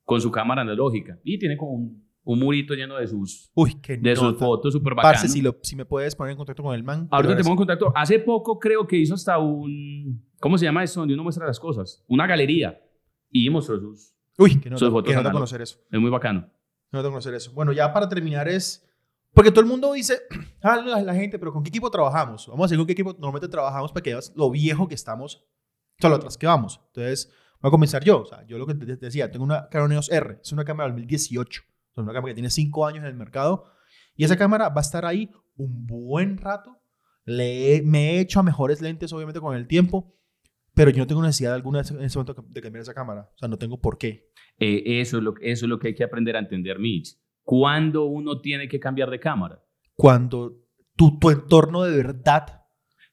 con su cámara analógica. Y tiene como un, un murito lleno de sus,
Uy, qué
de sus
nota.
fotos súper bacanas.
Parce, si, lo, si me puedes poner en contacto con el man.
Ahorita te
pero
pongo en contacto. Hace poco creo que hizo hasta un. ¿Cómo se llama eso? Donde uno muestra las cosas. Una galería. Y mostró sus.
Uy, que no,
sus fotos
no te
análogas.
conocer eso.
Es muy bacano.
No tengo que conocer eso. Bueno, ya para terminar es... Porque todo el mundo dice, ah, la, la gente, pero ¿con qué equipo trabajamos? Vamos a decir con qué equipo normalmente trabajamos para que veas lo viejo que estamos, solo atrás que vamos. Entonces, voy a comenzar yo. O sea, yo lo que te decía, tengo una Canon EOS R, es una cámara del 2018. Es una cámara que tiene 5 años en el mercado. Y esa cámara va a estar ahí un buen rato. Le he- me he hecho a mejores lentes, obviamente, con el tiempo. Pero yo no tengo necesidad alguna en ese momento de cambiar esa cámara. O sea, no tengo por qué.
Eh, eso, es lo, eso es lo que hay que aprender a entender, Mitch. ¿Cuándo uno tiene que cambiar de cámara?
cuando tu, tu entorno de verdad,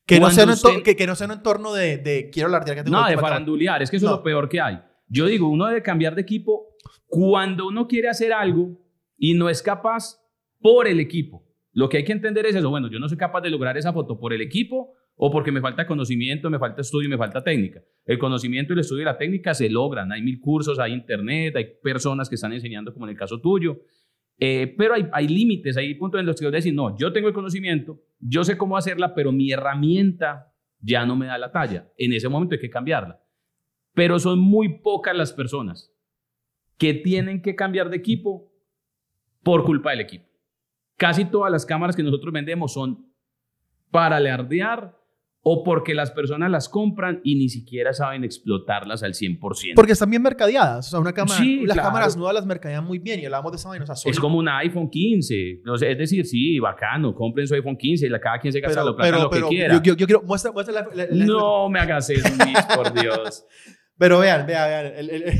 que no, sea
usted-
que, que no sea un entorno de, de quiero que tengo
No, de farandulear. Es que eso es
No.
lo peor que hay. Yo digo, uno debe cambiar de equipo cuando uno quiere hacer algo y no es capaz por el equipo. Lo que hay que entender es eso. Bueno, yo no soy capaz de lograr esa foto por el equipo o porque me falta conocimiento, me falta estudio me falta técnica. El conocimiento, el estudio y la técnica se logran. Hay mil cursos, hay internet, hay personas que están enseñando, como en el caso tuyo. Eh, pero hay, hay límites, hay puntos en los que yo decir, no, yo tengo el conocimiento, yo sé cómo hacerla, pero mi herramienta ya no me da la talla. En ese momento hay que cambiarla. Pero son muy pocas las personas que tienen que cambiar de equipo por culpa del equipo. Casi todas las cámaras que nosotros vendemos son para alardear o porque las personas las compran y ni siquiera saben explotarlas al 100%.
Porque están bien mercadeadas. O sea, una cámara,
Sí,
las
claro.
cámaras nuevas las mercadean muy bien y hablamos de esa vaina. O sea,
es como un iPhone 15. No sé, es decir, sí, bacano, compren su iPhone 15 y la- cada quien se gasta
pero,
lo
pero,
lo que
pero
quiera.
yo, yo, yo quiero, muestra, muestra la, la- la-
no me hagas eso, Mitch, por Dios.
Pero vean, vean, vean. el- el- el-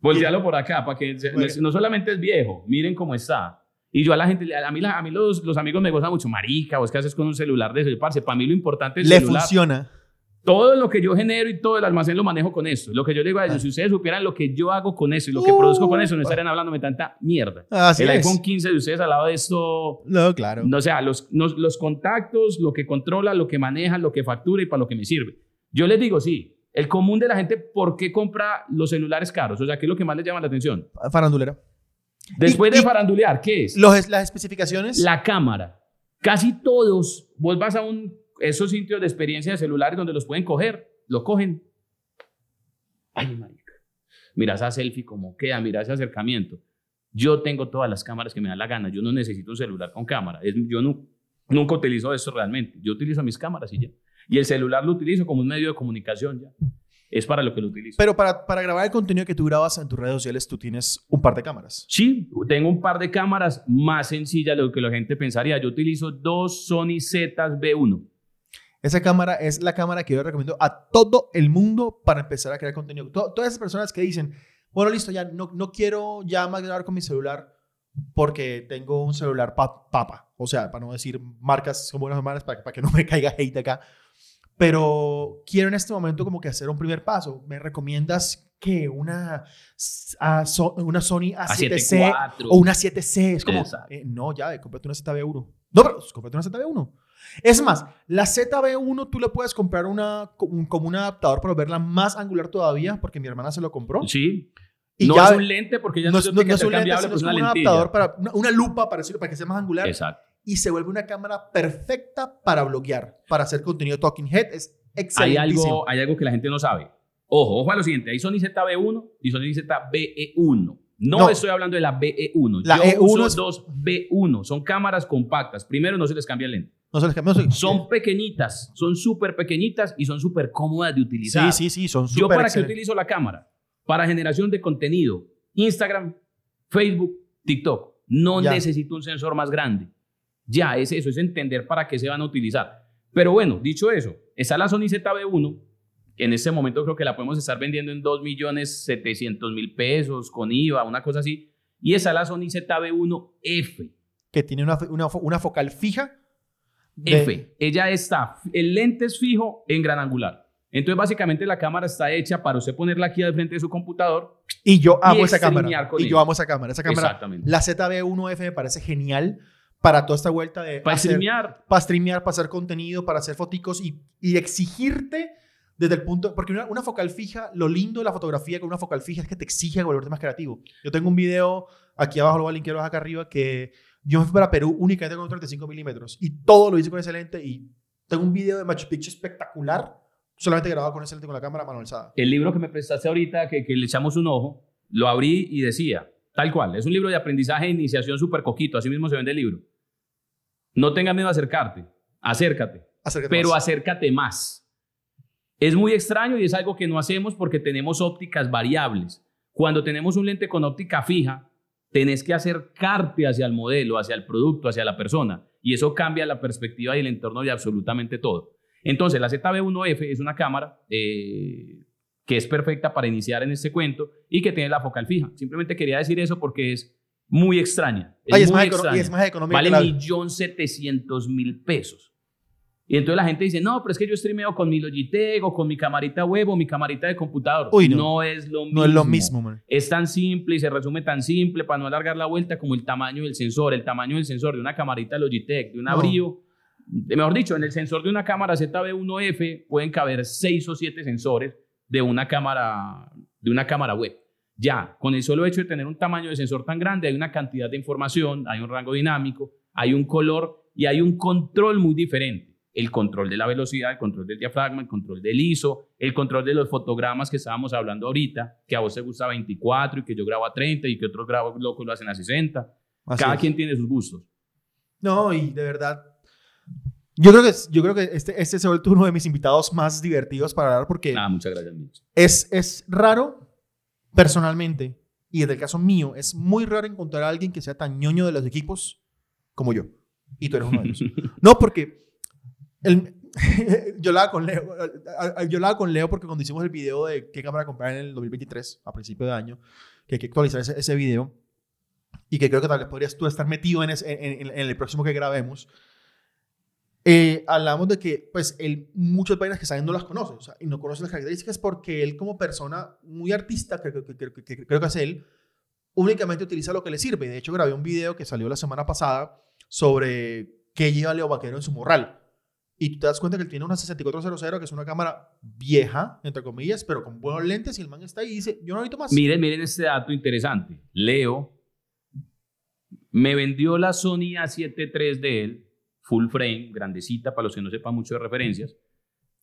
Voltealo por acá, para que
Bueno.
no solamente es viejo, miren cómo está. Y yo a la gente, a mí, a mí los, los amigos me gozan mucho, marica, vos qué haces con un celular de eso, parce, para mí lo importante es
le
el celular.
funciona.
Todo lo que yo genero y todo el almacén lo manejo con esto. Lo que yo le digo a ellos,
Ah.
si ustedes supieran lo que yo hago con eso y lo que
Uh,
produzco con eso, no estarían hablándome tanta mierda.
Así
el
es.
iPhone 15 de ustedes al lado de esto,
No, claro.
no, o sea, los, los, los contactos, lo que controla, lo que maneja, lo que factura y para lo que me sirve. Yo les digo, sí, el común de la gente, ¿por qué compra los celulares caros? O sea, ¿qué es lo que más les llama la atención?
Farandulera.
Después
Y-
de farandulear, ¿qué es?
Los, las especificaciones.
La cámara. Casi todos, vos vas a un, esos sitios de experiencia de celulares donde los pueden coger, lo cogen. Ay, marica. Mira esa selfie como queda, mira ese acercamiento. Yo tengo todas las cámaras que me dan la gana. Yo no necesito un celular con cámara. Es- yo no, nunca utilizo eso realmente. Yo utilizo mis cámaras y ya. Y el celular lo utilizo como un medio de comunicación ya. Es para lo que lo utilizo.
Pero para, para grabar el contenido que tú grabas en tus redes sociales, tú tienes un par de cámaras.
Sí, tengo un par de cámaras más sencillas de lo que la gente pensaría. Yo utilizo dos Sony ZV1.
Esa cámara es la cámara que yo recomiendo a todo el mundo para empezar a crear contenido. To- todas esas personas que dicen, bueno, listo, ya no, no quiero ya más grabar con mi celular porque tengo un celular pa- papa. O sea, para no decir marcas como buenas marcas, para, para que no me caiga hate acá. Pero quiero en este momento como que hacer un primer paso. ¿Me recomiendas que una, a- so- una Sony A7C
A7
o una 7C? Es como, eh, no, ya, eh, cómprate una ZB1. No, pero cómprate una ZB1. Es más, la ZB1 tú le puedes comprar una, como un adaptador para verla más angular todavía, porque mi hermana se lo compró.
Sí.
Y
no
ya-
es un lente porque ya
no,
no,
es-
es,
no- no es un lente,
pues
es como un
lentilla.
adaptador para una, una lupa para, decirlo, para que sea más angular
Exacto.
Y se vuelve una cámara perfecta para bloguear, para hacer contenido Talking Head. Es
Hay
excelentísimo.
algo, hay algo que la gente no sabe. Ojo, ojo a lo siguiente. Hay Sony ZB1 y Sony ZBE1. No,
No.
estoy hablando de la BE1.
La
Yo
E1
uso
es-
dos B1. Son cámaras compactas. Primero, no se les cambia el lente.
No se les cambia- no se-
Son pequeñitas. Son súper pequeñitas y son súper cómodas de utilizar.
Sí, sí, sí, son
Yo
súper
para qué
excelentes.
utilizo la cámara? Para generación de contenido. Instagram, Facebook, TikTok. No
Ya.
necesito un sensor más grande. Ya, es eso, es entender para qué se van a utilizar. Pero bueno, dicho eso, está la Sony ZB1. En este momento creo que la podemos estar vendiendo en 2.700.000 pesos con IVA, una cosa así. Y está la Sony ZB1F.
Que tiene una, una, una focal fija. de-
F. Ella está, el lente es fijo en gran angular. Entonces, básicamente, la cámara está hecha para usted ponerla aquí al frente de su computador.
Y yo amo
y
esa cámara. Y
ella.
yo amo esa cámara. Esa cámara,
Exactamente.
la ZB1F me parece genial para toda esta vuelta de
Para streamear.
para streamear, para hacer contenido, para hacer foticos y, y exigirte desde el punto, porque una, una focal fija, lo lindo de la fotografía con una focal fija es que te exige volverte más creativo. Yo tengo un video, aquí abajo lo voy a linkear acá arriba, que yo me fui para Perú únicamente con un 35 milímetros y todo lo hice con ese lente y tengo un video de Machu Picchu espectacular, solamente grabado con ese lente con la cámara mano alzada.
El libro que me prestaste ahorita, que, que le echamos un ojo, lo abrí y decía, tal cual, es un libro de aprendizaje e iniciación súper coquito, así mismo se vende el libro. No tengas miedo a acercarte, acércate,
Acércate
pero
más.
acércate más. Es muy extraño y es algo que no hacemos porque tenemos ópticas variables. Cuando tenemos un lente con óptica fija, tenés que acercarte hacia el modelo, hacia el producto, hacia la persona. Y eso cambia la perspectiva y el entorno de absolutamente todo. Entonces, la ZB1F es una cámara eh, que es perfecta para iniciar en este cuento y que tiene la focal fija. Simplemente quería decir eso porque es muy extraña. Es
Ay, es,
muy
más
extraña.
y es más económico
Vale
que la-
1.700.000 pesos. Y entonces la gente dice, no, pero es que yo streameo con mi Logitech o con mi camarita web o mi camarita de computador.
Uy, no.
es lo mismo.
No es lo mismo, man.
Es tan simple y se resume tan simple para no alargar la vuelta como el tamaño del sensor. El tamaño del sensor de una camarita Logitech, de un
No.
abrío. de- Mejor dicho, en el sensor de una cámara ZB1F pueden caber 6 o 7 sensores de una cámara, de una cámara web. Ya, con el solo hecho de tener un tamaño de sensor tan grande, hay una cantidad de información, hay un rango dinámico, hay un color y hay un control muy diferente. El control de la velocidad, el control del diafragma, el control del ISO, el control de los fotogramas que estábamos hablando ahorita, que a vos te gusta 24 y que yo grabo a 30 y que otros grabos locos lo hacen a 60.
Así
Cada
es.
quien tiene sus gustos.
No, y de verdad. Yo creo que, yo creo que este, este se ha vuelto uno de mis invitados más divertidos para hablar porque
Ah, muchas gracias, Mitch.
es, es raro, personalmente, y en el caso mío, es muy raro encontrar a alguien que sea tan ñoño de los equipos como yo. Y tú eres uno de ellos. no, porque el- yo hablaba con Leo, a- yo hablaba con Leo porque cuando hicimos el video de qué cámara comprar en el 2023, a principio de año, que hay que actualizar ese, ese video, y que creo que tal vez podrías tú estar metido en, ese- en- en- en el próximo que grabemos, eh, hablamos de que pues él muchas vainas que saben no las conoce, o sea, y no conoce las características porque él como persona muy artista, que, que- que- que creo que es él, únicamente utiliza lo que le sirve. De hecho, grabé un video que salió la semana pasada sobre qué lleva Leo Vaquero en su morral. Y tú te das cuenta que él tiene una 6400, que es una cámara vieja, entre comillas, pero con buenos lentes, y el man está ahí y dice, yo no necesito más.
Miren, miren este dato interesante. Leo me vendió la Sony A7 III de él, full frame, grandecita, para los que no sepan mucho de referencias,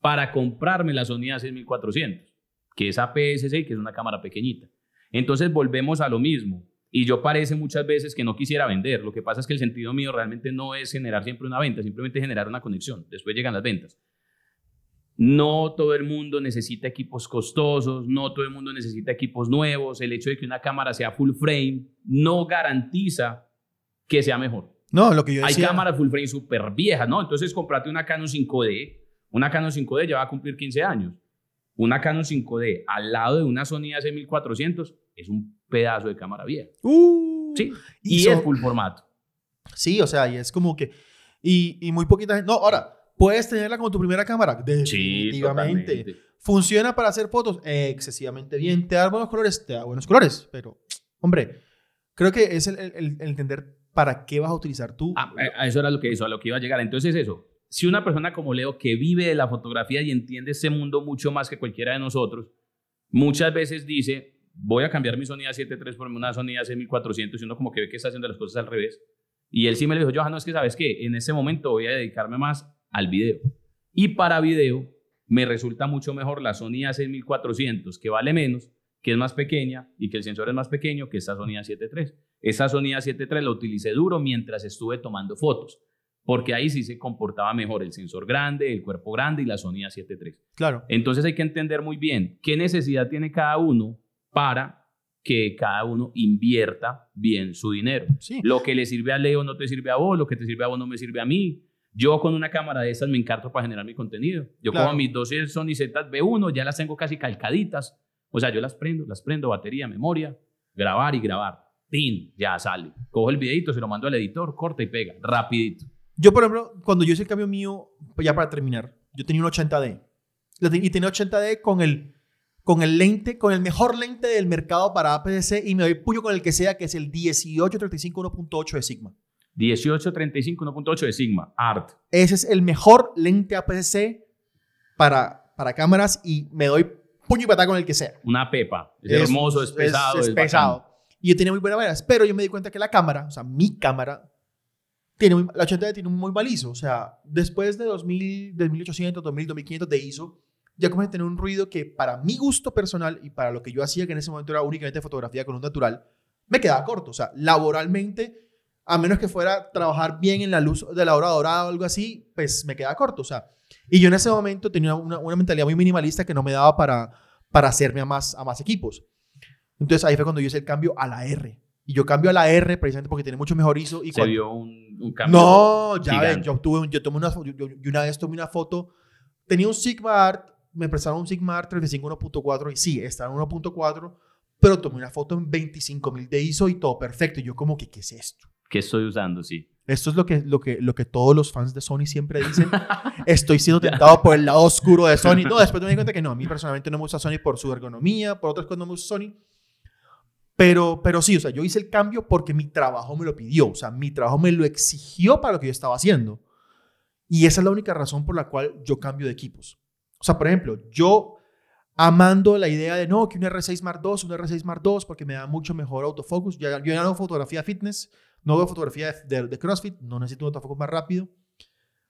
para comprarme la Sony A6400, que es APS-C, que es una cámara pequeñita. Entonces volvemos a lo mismo. Y yo parece muchas veces que no quisiera vender. Lo que pasa es que el sentido mío realmente no es generar siempre una venta, simplemente generar una conexión. Después llegan las ventas. No todo el mundo necesita equipos costosos, no todo el mundo necesita equipos nuevos. El hecho de que una cámara sea full frame no garantiza que sea mejor.
No, lo que yo
Hay
decía...
cámaras full frame súper viejas, ¿no? Entonces comprate una Canon 5D. Una Canon 5D ya va a cumplir 15 años. una Canon 5D al lado de una Sony A6400 es un pedazo de cámara vieja.
Uh,
Sí,
y son-
es full formato.
Sí, o sea, y es como que. Y, y muy poquita gente. No, ahora, ¿puedes tenerla como tu primera cámara?
Sí,
Definitivamente.
totalmente.
¿Funciona para hacer fotos? Excesivamente bien. ¿Te da buenos colores? Te da buenos colores. Pero, hombre, creo que es el- el- el entender para qué vas a utilizar tú.
Ah, a- a eso era lo que hizo, a lo que iba a llegar. Entonces eso, si una persona como Leo que vive de la fotografía y entiende este mundo mucho más que cualquiera de nosotros, muchas veces dice, voy a cambiar mi Sony A7 III por una Sony A6400 y uno como que ve que está haciendo las cosas al revés. Y él sí me lo dijo, Johan, no es que sabes qué, en este momento voy a dedicarme más al video. Y para video me resulta mucho mejor la Sony A6400, que vale menos, que es más pequeña y que el sensor es más pequeño que esta Sony A7 III. Esa Sony A7 III la utilicé duro mientras estuve tomando fotos, porque ahí sí se comportaba mejor el sensor grande, el cuerpo grande y la Sony A7 III.
Claro.
Entonces hay que entender muy bien qué necesidad tiene cada uno para que cada uno invierta bien su dinero.
Sí.
Lo que le sirve a Leo no te sirve a vos, lo que te sirve a vos no me sirve a mí. Yo con una cámara de estas me encarto para generar mi contenido. Yo
Claro.
como mis 12 Sony ZV1 ya las tengo casi calcaditas. O sea, yo las prendo, las prendo, batería, memoria, grabar y grabar. ¡Tin! Ya sale. Cojo el videito, se lo mando al editor, corta y pega, rapidito.
Yo, por ejemplo, cuando yo hice el cambio mío, ya para terminar, yo tenía un 80D. Lo te- Y tenía 80D con el, con el lente, con el mejor lente del mercado para APS-C y me doy puño con el que sea, que es el 1835 1.8 de Sigma.
1835 1.8 de Sigma, Art.
Ese es el mejor lente APS-C para, para cámaras y me doy puño y patada con el que sea.
Una pepa. Es, hermoso, es pesado.
Es,
es
pesado. Y yo tenía muy buenas maneras, pero yo me di cuenta que la cámara, o sea, mi cámara, tiene muy- la 80D tiene un muy mal ISO. O sea, después de 2000, de 1800, 2000, 2500 de ISO, ya comencé a tener un ruido que para mi gusto personal y para lo que yo hacía, que en ese momento era únicamente fotografía con luz natural, me quedaba corto. O sea, laboralmente, a menos que fuera trabajar bien en la luz de la hora dorada o algo así, pues me quedaba corto. O sea, y yo en ese momento tenía una, una mentalidad muy minimalista que no me daba para, para hacerme a más, a más equipos. Entonces ahí fue cuando yo hice el cambio a la R. Y yo cambio a la R precisamente porque tiene mucho mejor ISO. Y
Se
cuando-
vio un, un cambio.
no, ya ven,
gigante.
yo tuve yo tomé una, yo, yo- yo una vez tomé una foto, tenía un Sigma Art, me prestaron un Sigma Art 35 1.4 y sí, estaba en 1.4, pero tomé una foto en 25.000 de ISO y todo perfecto. Y yo como que, ¿qué es esto?
que estoy usando, sí.
Esto es lo que, lo que, lo que todos los fans de Sony siempre dicen. Estoy siendo tentado por el lado oscuro de Sony. No, después me di cuenta que no, a mí personalmente no me gusta Sony por su ergonomía, por otras cosas no me gusta Sony. Pero, pero sí, o sea, yo hice el cambio porque mi trabajo me lo pidió. O sea, mi trabajo me lo exigió para lo que yo estaba haciendo. Y esa es la única razón por la cual yo cambio de equipos. O sea, por ejemplo, yo amando la idea de no, que un R6 Mark II, un R6 Mark II, porque me da mucho mejor autofocus. Yo, yo ya no hago fotografía fitness, no veo fotografía de, de- de CrossFit, no necesito un autofocus más rápido.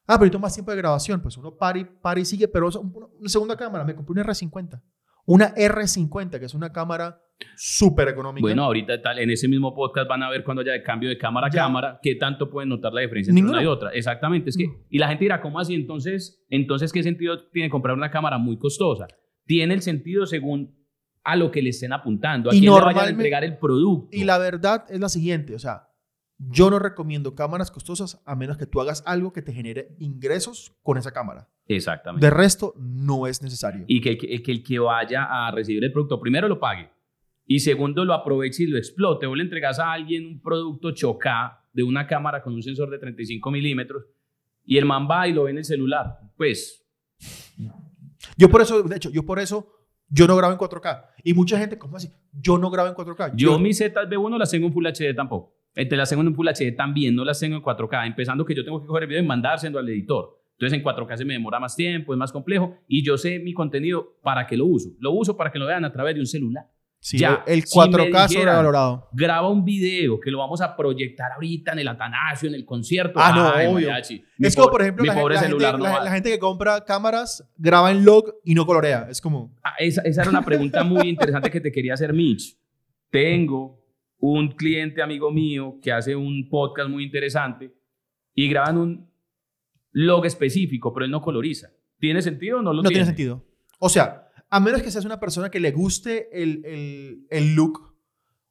Ah, pero necesito más tiempo de grabación. Pues uno para y, para y sigue, pero una segunda cámara. Me compré una R50. Una R50, que es una cámara súper económica.
Bueno, ahorita tal, en ese mismo podcast van a ver cuando haya de cambio de cámara a
Ya.
cámara, qué tanto pueden notar la diferencia entre
Ninguna.
una y otra. Exactamente, es que,
Mm.
y la gente dirá, ¿cómo así? Entonces, entonces, ¿qué sentido tiene comprar una cámara muy costosa? Tiene el sentido según a lo que le estén apuntando, a
Y
quién le vayan a entregar el producto.
Y la verdad es la siguiente, o sea, yo no recomiendo cámaras costosas a menos que tú hagas algo que te genere ingresos con esa cámara.
Exactamente.
De resto, no es necesario.
y que el, que, que el que vaya a recibir el producto, primero lo pague y segundo lo aproveche y lo explote. Vos le entregas a alguien un producto chocá de una cámara con un sensor de 35 milímetros y el man va y lo ve en el celular. Pues
Yo por eso, de hecho, yo por eso, yo no grabo en 4K. Y mucha gente, ¿cómo así? Yo no grabo en 4K.
yo mis ZB1 no las tengo en Full HD tampoco. Eh, Te las tengo en Full HD también, no las tengo en 4K. Empezando que yo tengo que coger el video y mandárselo al editor. Entonces en 4K se me demora más tiempo, es más complejo y yo sé mi contenido para qué lo uso. Lo uso para que lo vean a través de un celular.
Sí,
ya,
el
si me
4K
dijeran-
sobrevalorado.
graba un video que lo vamos a proyectar ahorita en el Atanasio, en el concierto.
Ah, no,
Ay,
obvio.
mariachi.
Es como, por ejemplo, la, la
celular
gente,
no
la- la gente que compra cámaras, graba en log y no colorea. Es como,
Ah, esa, esa era una pregunta muy interesante que te quería hacer, Mitch. Tengo un cliente amigo mío que hace un podcast muy interesante y graban un log específico, pero él no coloriza. ¿Tiene sentido o no lo
no tiene sentido. O sea, a menos que seas una persona que le guste el, el, el look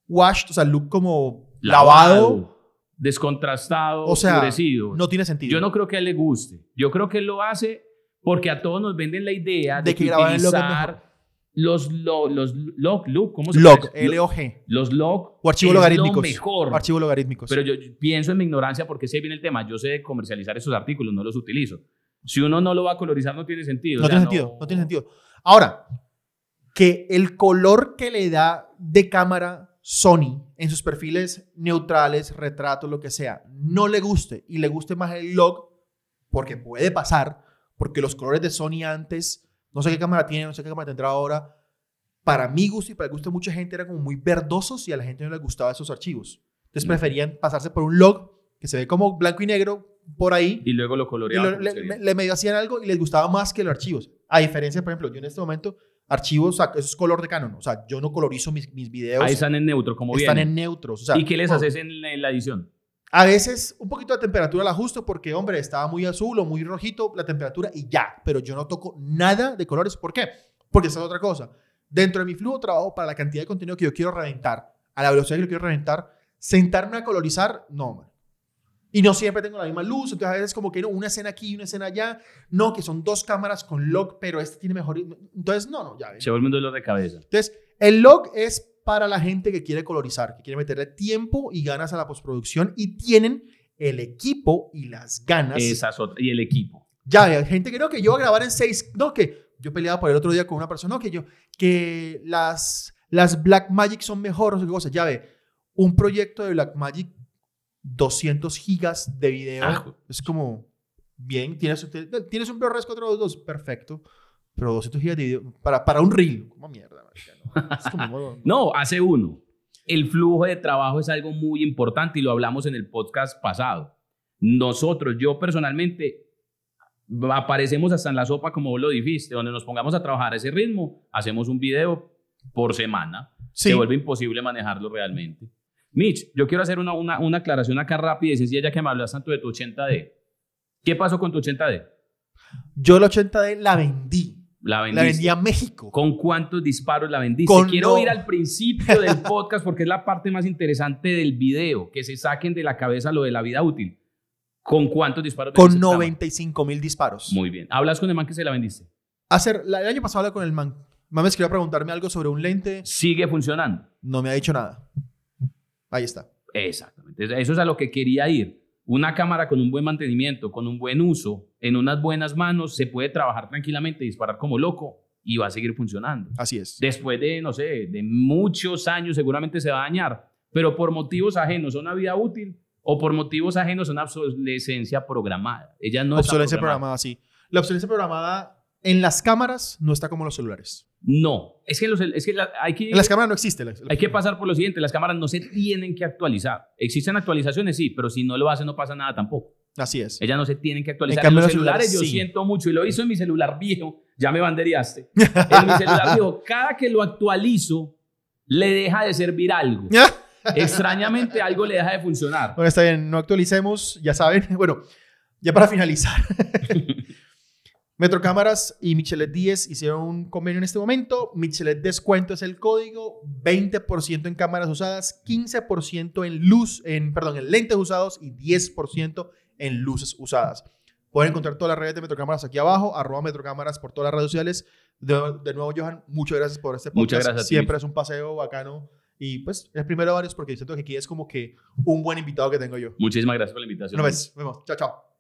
washed, o sea, el look como lavado,
descontrastado,
o sea,
oscurecido.
no tiene sentido.
Yo no creo que a él le guste. Yo creo que él lo hace Porque a todos nos venden la idea de,
De que log es
utilizar los, lo- los log, log, ¿cómo se
Log,
llama?
LOG.
Los log
O archivos logarítmicos.
Lo mejor.
Archivos logarítmicos.
Pero yo yo pienso en mi ignorancia porque sé bien el tema. Yo sé comercializar esos artículos, no los utilizo. Si uno no lo va a colorizar, no tiene sentido.
no
O sea,
tiene sentido, no tiene sentido. Ahora, que el color que le da de cámara Sony en sus perfiles neutrales, retratos, lo que sea, no le guste y le guste más el log, porque puede pasar, porque los colores de Sony antes, no sé qué cámara tiene, no sé qué cámara tendrá ahora, para mi gusto y para el gusto de mucha gente eran como muy verdosos y a la gente no le gustaba esos archivos. Entonces
Mm.
preferían pasarse por un log que se ve como blanco y negro por ahí
Y luego lo
y
coloreaba.
lo-
como
le, le medio hacían algo y les gustaba más que los archivos. A diferencia, por ejemplo, yo en este momento, archivos, o sea, eso es color de Canon. O sea, yo no colorizo mis, mis videos.
Ahí están en neutro, como
están
vienen.
en neutros. O sea,
¿Y qué les haces en la, en la edición?
A veces un poquito de temperatura la ajusto porque, hombre, estaba muy azul o muy rojito la temperatura y ya. Pero yo no toco nada de colores. ¿Por qué? Porque esa es otra cosa. Dentro de mi flujo de trabajo, para la cantidad de contenido que yo quiero reventar, a la velocidad que yo quiero reventar, sentarme a colorizar, no, man. Y no siempre tengo la misma luz, entonces a veces como que no, una escena aquí y una escena allá, no, que son dos cámaras con log, pero este tiene mejor... Entonces, no, no, ya.
Se vuelve un dolor de cabeza.
Entonces, el log es para la gente que quiere colorizar, que quiere meterle tiempo y ganas a la postproducción y tienen el equipo y las ganas.
Esas otras. Y el equipo.
Ya, hay gente que no, que yo voy a grabar en seis, no, que yo peleaba por el otro día con una persona, no, que yo, que las, las Black Magic son mejores, o cosa. Ya ve, un proyecto de Black Magic, 200 gigas de video,
Ah,
es como, bien, tienes, tienes un ProRes 422, perfecto, pero 200 gigas de video, para, para un reel, como mierda, no, es como,
No, hace uno. El flujo de trabajo es algo muy importante y lo hablamos en el podcast pasado. Nosotros, yo personalmente, aparecemos hasta en la sopa como vos lo dijiste, donde nos pongamos a trabajar a ese ritmo, hacemos un video por semana.
Sí.
Se vuelve imposible manejarlo realmente. Mitch, yo quiero hacer una, una, una aclaración acá rápida y sencilla ya que me hablas tanto de tu 80D. ¿Qué pasó con tu 80D?
Yo la 80D la vendí,
La
la
vendiste.
vendí a México.
¿Con cuántos disparos la vendiste?
Con
Quiero
no-
ir al principio del podcast porque es la parte más interesante del video, que se saquen de la cabeza lo de la vida útil. ¿Con cuántos disparos?
Con
vendiste esta
95 mil disparos.
Muy bien. ¿Hablas con el man que se la vendiste?
Hacer, la- el año pasado hablé con el man. Man me escribió a preguntarme algo sobre un lente.
Sigue funcionando.
No me ha dicho nada. Ahí está.
Exactamente. Eso es a lo que quería ir. Una cámara con un buen mantenimiento, con un buen uso, en unas buenas manos, se puede trabajar tranquilamente, disparar como loco y va a seguir funcionando.
Así es.
Después de, no sé, de muchos años seguramente se va a dañar, pero por motivos ajenos a una vida útil o por motivos ajenos a una obsolescencia programada. Ella no está
obsolencia
programada.
programada, sí. La obsolencia programada en las cámaras no está como los celulares.
No, es que, los- es que la- hay, que,
las cámaras no existe. la-
hay que pasar por lo siguiente, las cámaras no se tienen que actualizar. Existen actualizaciones, sí, pero si no lo hacen no pasa nada tampoco.
Así es.
Ellas no se tienen que actualizar.
En
En, los
los
celulares,
celulares,
yo
sí.
siento mucho y lo hizo en mi celular viejo. Ya me banderiaste. En mi celular viejo, cada que lo actualizo, le deja de servir algo. Extrañamente, algo le deja de funcionar.
Bueno, está bien. No actualicemos. Ya saben. Bueno, ya para finalizar. Metrocámaras y Michelet 10 hicieron un convenio en este momento. Michelet descuento es el código, 20% en cámaras usadas, 15% en luz, en perdón, en lentes usados y 10% en luces usadas. Pueden encontrar todas las redes de Metrocámaras aquí abajo, arroba Metrocámaras por todas las redes sociales. De, de nuevo, Johan, muchas gracias por este podcast.
Muchas gracias a ti.
Siempre es un paseo bacano. Y pues, es primero de varios porque siento que aquí es como que un buen invitado que tengo yo.
Muchísimas gracias por la invitación.
Nos vemos. Chao, chao.